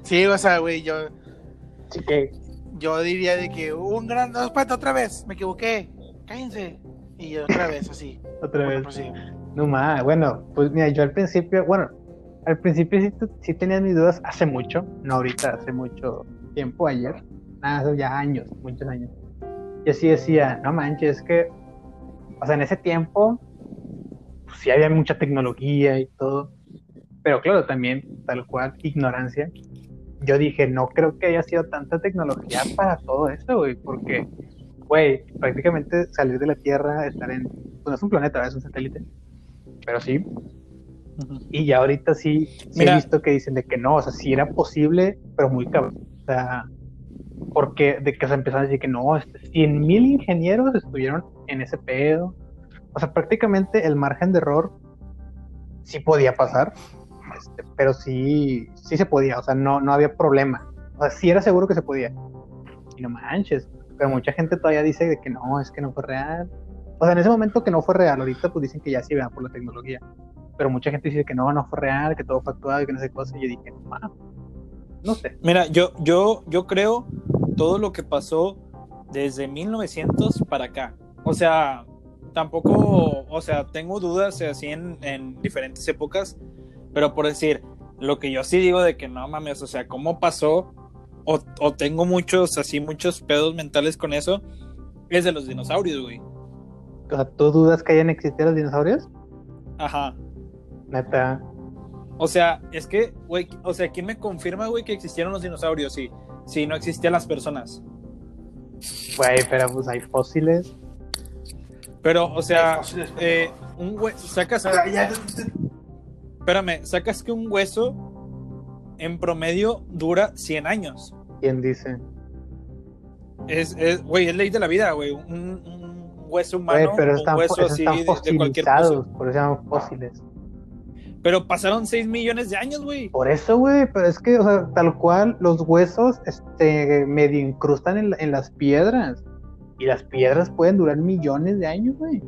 Sí, o sea, güey, yo, sí que yo diría de que un gran. No, espérate, otra vez. Me equivoqué. Cállense. Y otra vez, así. otra Bueno, vez. pues sí. No más, bueno, pues mira, yo al principio, bueno, al principio sí, sí tenía mis dudas hace mucho, no ahorita, hace mucho tiempo, ayer, nada, ya años, muchos años. Yo sí decía, no manches, es que, o sea, en ese tiempo, pues sí había mucha tecnología y todo, pero claro, también, tal cual, ignorancia. Yo dije, no creo que haya sido tanta tecnología para todo esto, güey, porque, güey, prácticamente salir de la Tierra, estar en, pues no es un planeta, es un satélite, pero sí, y ya ahorita sí, sí Mira. he visto que dicen de que no, o sea, sí era posible, pero muy cabrón. O sea, porque de que se empezaron a decir que no, este, 100 mil ingenieros estuvieron en ese pedo. O sea, prácticamente el margen de error sí podía pasar, este, pero sí, sí se podía, o sea, no, no había problema. O sea, sí era seguro que se podía. Y no manches, pero mucha gente todavía dice de que no, es que no fue real. O sea, en ese momento que no fue real, ahorita pues dicen que ya sí vean por la tecnología pero mucha gente dice que no, no fue real, que todo fue actuado y que no sé qué cosa. Y yo dije, no, no sé. Mira, yo, yo, yo creo todo lo que pasó desde 1900 para acá. O sea, tampoco, o sea, tengo dudas así en, en diferentes épocas, pero por decir, lo que yo sí digo de que no mames, o sea, ¿cómo pasó? O, o tengo muchos, así, muchos pedos mentales con eso, es de los dinosaurios, güey. O sea, ¿tú dudas que hayan existido los dinosaurios? Ajá. Neta. O sea, es que, güey, o sea, ¿quién me confirma, güey, que existieron los dinosaurios? Si, si no existían las personas. Güey, pero pues hay fósiles. Pero, o sea, Hay fósiles, eh, un güey, sacas, Pero ya- espérame, sacas que un hueso en promedio dura 100 años. ¿Quién dice? Es, es, güey, es ley de la vida, güey. Un, un hueso humano, pero un están, hueso esos así están de, de cualquier cosa. por eso se llaman fósiles. Pero pasaron 6 millones de años, güey. Por eso, güey, pero es que, o sea, tal cual, los huesos este, medio incrustan en, la- en las piedras. Y las piedras pueden durar millones de años, güey.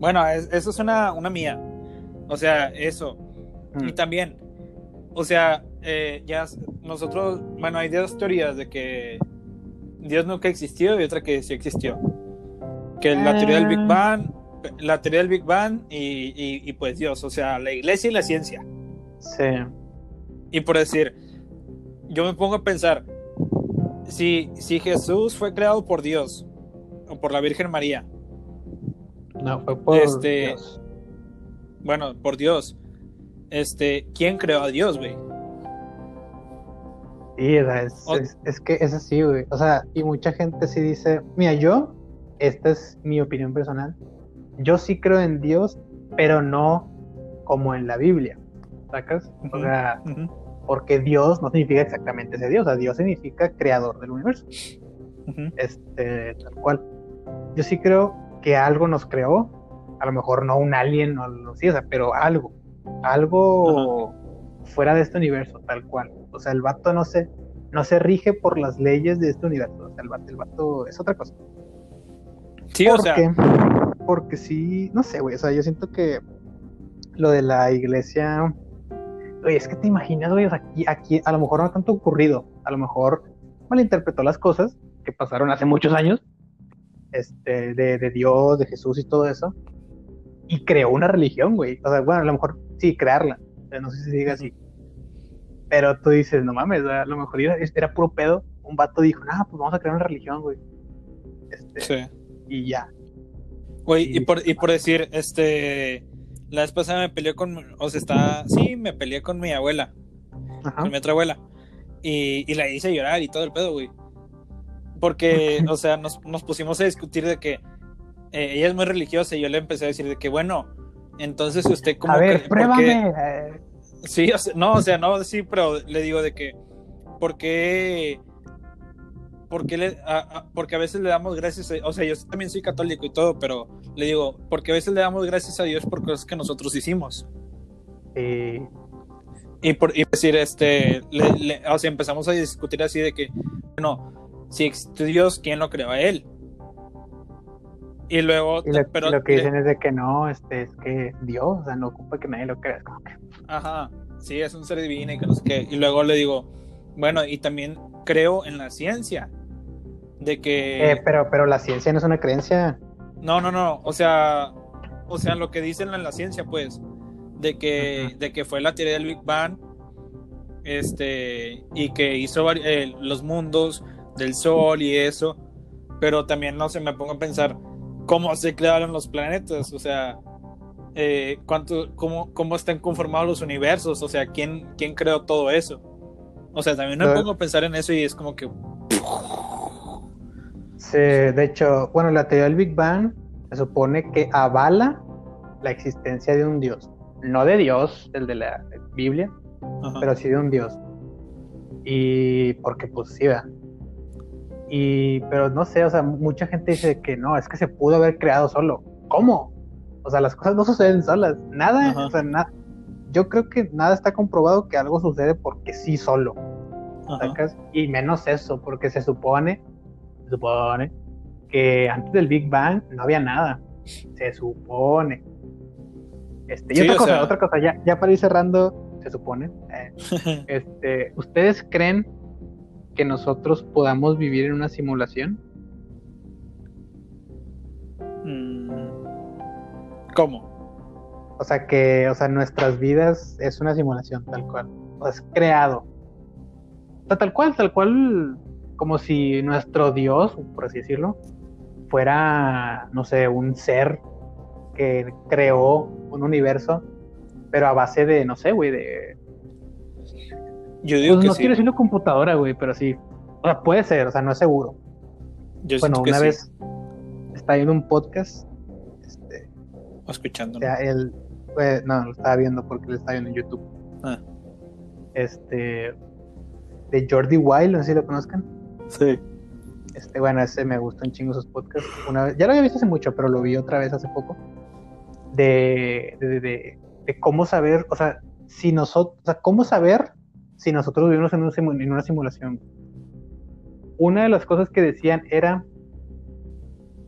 Bueno, es- eso es una, una mía. O sea, eso. Mm. Y también, o sea, eh, ya nosotros, bueno, hay dos teorías de que Dios nunca existió y otra que sí existió. Que la teoría del Big Ah. Bang, la teoría del Big Bang y, y- y, pues Dios, o sea, la iglesia y la ciencia. Sí. Y por decir, yo me pongo a pensar, si, si Jesús fue creado por Dios o por la Virgen María, No, fue por Este- Dios. bueno, por Dios, este, ¿quién creó a Dios, güey? Sí, es, O- es, es que es así, güey. O sea, y mucha gente sí dice, mira, yo, esta es mi opinión personal, yo sí creo en Dios, pero no como en la Biblia, ¿sacas? O sea, porque Dios no significa exactamente ese Dios, o sea, Dios significa creador del universo, este, tal cual. Yo sí creo que algo nos creó, a lo mejor no un alien o algo así, o sea, pero algo, algo fuera de este universo, tal cual. O sea, el vato no se, no se rige por las leyes de este universo, o sea, el vato, el vato es otra cosa. Sí, ¿Por o sea? Porque sí, no sé, güey, o sea, yo siento que lo de la iglesia, oye, es que te imaginas, güey, o sea, aquí, aquí a lo mejor no tanto ocurrido, a lo mejor malinterpretó las cosas que pasaron hace muchos años, este, de, de Dios, de Jesús y todo eso, y creó una religión, güey, o sea, bueno, a lo mejor sí, crearla, sea, no sé si se diga así, pero tú dices, no mames, a lo mejor era, era puro pedo, un vato dijo, nah, pues vamos a crear una religión, güey, este, sí. y ya, Güey, y por, y por decir, este, la vez pasada me peleé con, o sea, está, sí, me peleé con mi abuela. Ajá. con mi otra abuela. Y, y la hice llorar y todo el pedo, güey. Porque, o sea, nos, nos pusimos a discutir de que eh, ella es muy religiosa y yo le empecé a decir de que, bueno, entonces usted como... A ver, que- pruébame. eh, Sí, o sea, no, o sea, no, sí, pero le digo de que, ¿por qué? ¿Por qué le, a- a- porque a veces le damos gracias, a- o sea, yo también soy católico y todo, pero le digo, porque a veces le damos gracias a Dios por cosas que nosotros hicimos. sí. Y por y decir, este, le- le- o sea, empezamos a discutir así de que, bueno, si existe Dios, ¿quién lo creó a él? Y luego, Y lo, pero lo que le- dicen es de que no, este, es que Dios, o sea, no ocupa que nadie lo crea. como que, Ajá, sí, es un ser divino y que no sé qué. Y luego le digo, bueno, y también creo en la ciencia. De que. eh, pero, pero la ciencia no es una creencia. No, no, no. O sea, o sea, lo que dicen en la ciencia, pues, de que, de que fue la teoría del Big Bang, este, y que hizo eh, los mundos del Sol y eso. Pero también, no sé, me pongo a pensar cómo se crearon los planetas, o sea, eh, cuánto, cómo, cómo están conformados los universos, o sea, quién, quién creó todo eso. O sea, también me Pero- pongo a pensar en eso y es como que, Sí, de hecho, bueno, la teoría del Big Bang se supone que avala la existencia de un Dios. No de Dios, el de la Biblia, ajá, pero sí de un Dios. Y porque pues sí, ¿verdad? Y, pero no sé, o sea, mucha gente dice que no, es que se pudo haber creado solo. ¿Cómo? O sea, las cosas no suceden solas. Nada, Ajá. o sea, nada. Yo creo que nada está comprobado que algo sucede porque sí solo. ¿sacas? Y menos eso, porque se supone, se supone que antes del Big Bang no había nada. Se supone. Este, y Sí, otra cosa, sea- otra cosa, ya, ya para ir cerrando, se supone. eh, [laughs] este, ¿ustedes creen que nosotros podamos vivir en una simulación? Mm, ¿Cómo? O sea que, o sea, nuestras vidas es una simulación, tal cual. O es creado. O sea, tal cual, tal cual, como si nuestro Dios, por así decirlo, fuera, no sé, un ser que creó un universo, pero a base de, no sé, güey, de... Yo digo Pues que no sí. quiero decirlo computadora, güey, pero sí. O sea, puede ser, o sea, no es seguro. Yo bueno, que una sí. vez estaba viendo un podcast, este, O escuchando. O sea, él, pues, no, lo estaba viendo porque lo estaba viendo en YouTube. Ah. Este, de Jordi Wild, no sé si lo conozcan. Sí. Este, bueno, ese me gustó un chingo sus podcasts. Una vez, ya lo había visto hace mucho, pero lo vi otra vez hace poco. De, de, de- de cómo saber, o sea, si nosotros, o sea, cómo saber si nosotros vivimos en, un simu- en una simulación. Una de las cosas que decían era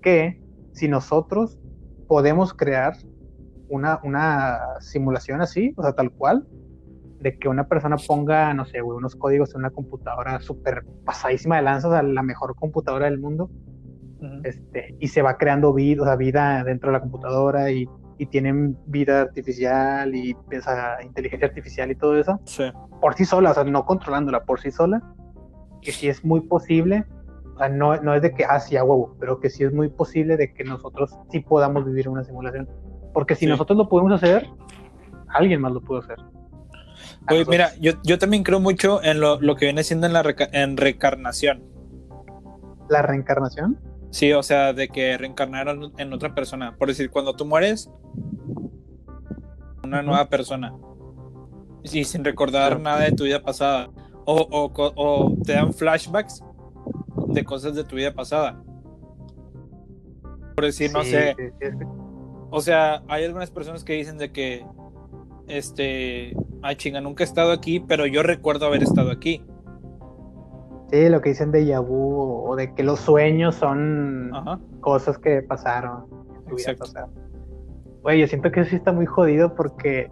que si nosotros podemos crear una, una simulación así, o sea, tal cual, de que una persona ponga, no sé, güey, unos códigos en una computadora súper pasadísima de lanzas, o sea, la mejor computadora del mundo, este, y se va creando vida, o sea, vida dentro de la computadora y, y tienen vida artificial y o sea, inteligencia artificial y todo eso, Sí. por sí sola, o sea, no controlándola, por sí sola, que sí es muy posible, o sea, no, no es de que, ah, sí, a huevo, pero que sí es muy posible de que nosotros sí podamos vivir una simulación. Porque si Sí. nosotros lo podemos hacer, alguien más lo puede hacer. Oye, mira, yo, yo también creo mucho en lo, lo que viene siendo en la reca- en reencarnación. La reencarnación, Sí, o sea, de que reencarnaron en otra persona. Por decir, cuando tú mueres, una nueva persona. Y sin recordar Claro. nada de tu vida pasada. O, o te dan flashbacks de cosas de tu vida pasada. Por decir, no sé, sí, o sea, hay algunas personas que dicen de que, este, ay chinga, nunca he estado aquí, pero yo recuerdo haber estado aquí. Sí, lo que dicen de Yabu o de que los sueños son Ajá. cosas que pasaron Exacto. Oye, yo siento que eso sí está muy jodido porque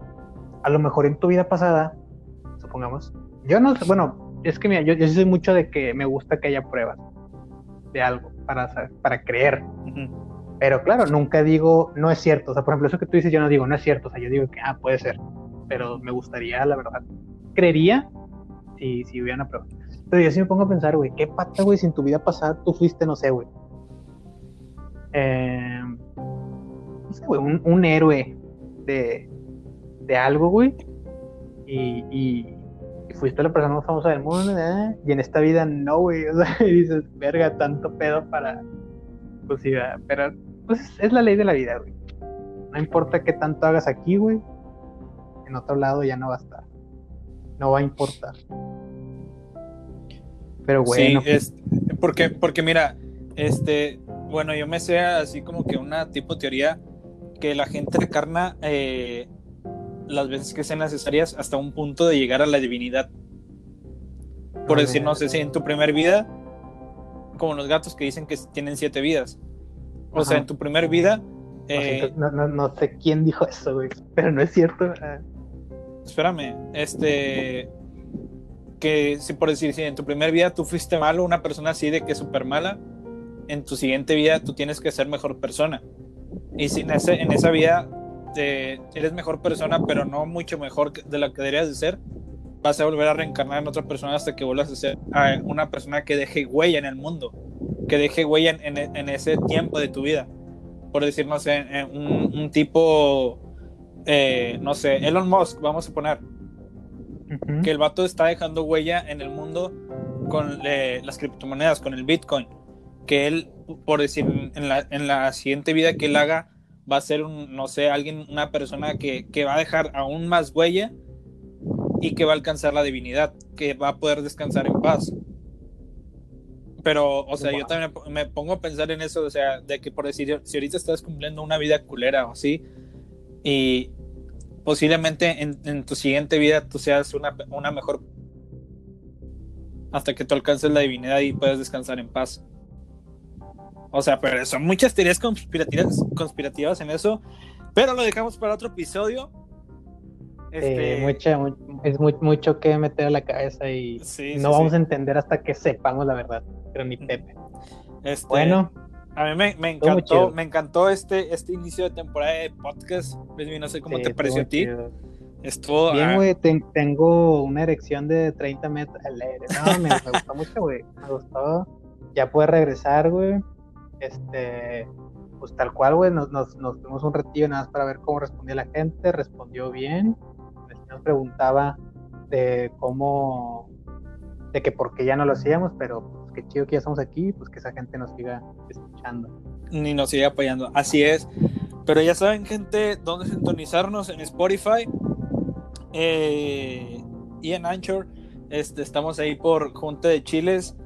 a lo mejor en tu vida pasada, supongamos, yo no sé, bueno, es que mira, yo, soy mucho de que me gusta que haya pruebas de algo para, saber- para creer. Pero claro, nunca digo, no es cierto. O sea, por ejemplo, eso que tú dices, yo no digo, no es cierto. O sea, yo digo que, ah, puede ser. Pero me gustaría, la verdad. Creería si, si hubiera una prueba. Pero yo sí me pongo a pensar, güey, ¿qué pata, güey, si en tu vida pasada tú fuiste, no sé, güey? Eh, no sé, güey, un, héroe de, de algo, güey. Y, fuiste la persona más famosa del mundo, ¿eh? y en esta vida no, güey. O sea, [laughs] y dices, verga, tanto pedo para. Pues sí, pero pues es la ley de la vida, güey. No importa qué tanto hagas aquí, güey. En otro lado ya no va a estar. No va a importar. Pero bueno. Sí, es, porque, porque mira, este, bueno, yo me sé así como que una tipo de teoría que la gente recarna eh, las veces que sean necesarias hasta un punto de llegar a la divinidad. Por decir, no sé si en tu primer vida, como los gatos que dicen que tienen siete vidas. O sea, en tu primer vida, eh, no, no, no sé quién dijo eso, güey. Pero no es cierto. ah, espérame, este, que si por decir, si en tu primer vida tú fuiste malo, una persona así de que súper mala, en tu siguiente vida tú tienes que ser mejor persona. Y si en, ese, en esa vida te- eres mejor persona, pero no mucho mejor de lo que deberías de ser, vas a volver a reencarnar en otra persona hasta que vuelvas a ser ah, una persona que deje huella en el mundo, que deje huella en, ese tiempo de tu vida. Por decir, no sé, un, un tipo, eh, no sé, Elon Musk, vamos a poner, que el vato está dejando huella en el mundo con eh, las criptomonedas, con el Bitcoin. Que él, por decir, en la, en la siguiente vida que él haga, va a ser un, no sé, alguien, una persona que, que va a dejar aún más huella y que va a alcanzar la divinidad, que va a poder descansar en paz. Pero, o sea, yo Wow. también me pongo a pensar en eso, o sea, de que por decir, si ahorita estás cumpliendo una vida culera o así, y posiblemente en, en tu siguiente vida tú seas una, una mejor hasta que tú alcances la divinidad y puedas descansar en paz. O sea, pero son muchas teorías conspirativas, conspirativas en eso, pero lo dejamos para otro episodio. Este, Eh, mucha- mu- es muy- mucho que meter a la cabeza y Sí, no sí, vamos sí. a entender hasta que sepamos la verdad. Pero ni Pepe. este, Bueno, a mí me, encantó, me encantó este, este inicio de temporada de podcast. No sé cómo sí, te pareció a ti. chido. Estuvo Bien, ah, güey, ten- tengo una erección de 30 metros. No, me, me gustó mucho, güey. Me gustó. Ya puedes regresar, güey. Este, pues tal cual, güey. Nos, nos, nos tuvimos un retillo nada más para ver cómo respondía la gente. Respondió bien. Nos preguntaba de cómo, de que por qué ya no lo hacíamos, pero qué chido que ya estamos aquí, pues que esa gente nos siga escuchando. ni nos sigue apoyando. Así es. Pero ya saben, gente, dónde sintonizarnos en Spotify eh, y en Anchor. Este, estamos ahí por Junta de Chiles.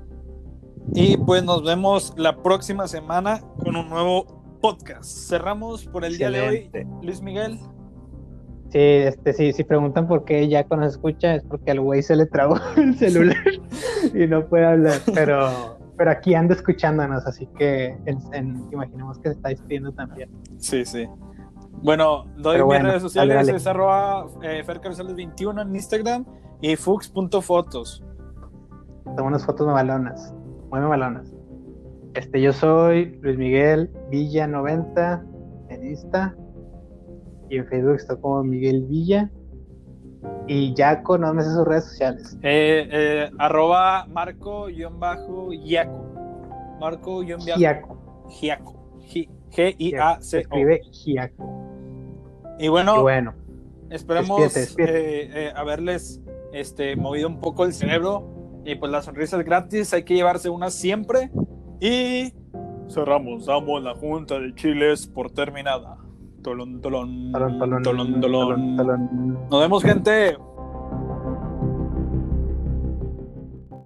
Y pues nos vemos la próxima semana con un nuevo podcast. Cerramos por el día de hoy. Luis Miguel. Sí, este, sí, si preguntan por qué ya cuando se escucha es porque al güey se le trabó [laughs] el celular y no puede hablar, pero, pero aquí anda escuchándonos, así que en- en- imaginemos que se está despidiendo también. Sí, sí. Bueno, doy mis bueno, redes sociales, dale, dale. es arroba eh, fercarrizales21 en Instagram y fux.fotos. Toma unas fotos mamalonas, muy mamalonas. Este, yo soy Luis Miguel Villa 90 en Insta y en Facebook estoy como Miguel Villa y Jaco, no me sé sus redes sociales. Eh, eh, arroba marco-giaco. Marco-giaco. Giaco, Giaco. Gi- se G-I-A-C-O. escribe Giaco. Y bueno, Y bueno, esperemos eh, eh, haberles este, movido un poco el cerebro. Y pues las sonrisas gratis, hay que llevarse unas siempre. Y cerramos, damos la Junta de Chiles por terminada. Tolón, tolón, tolón, tolón. Nos vemos, gente.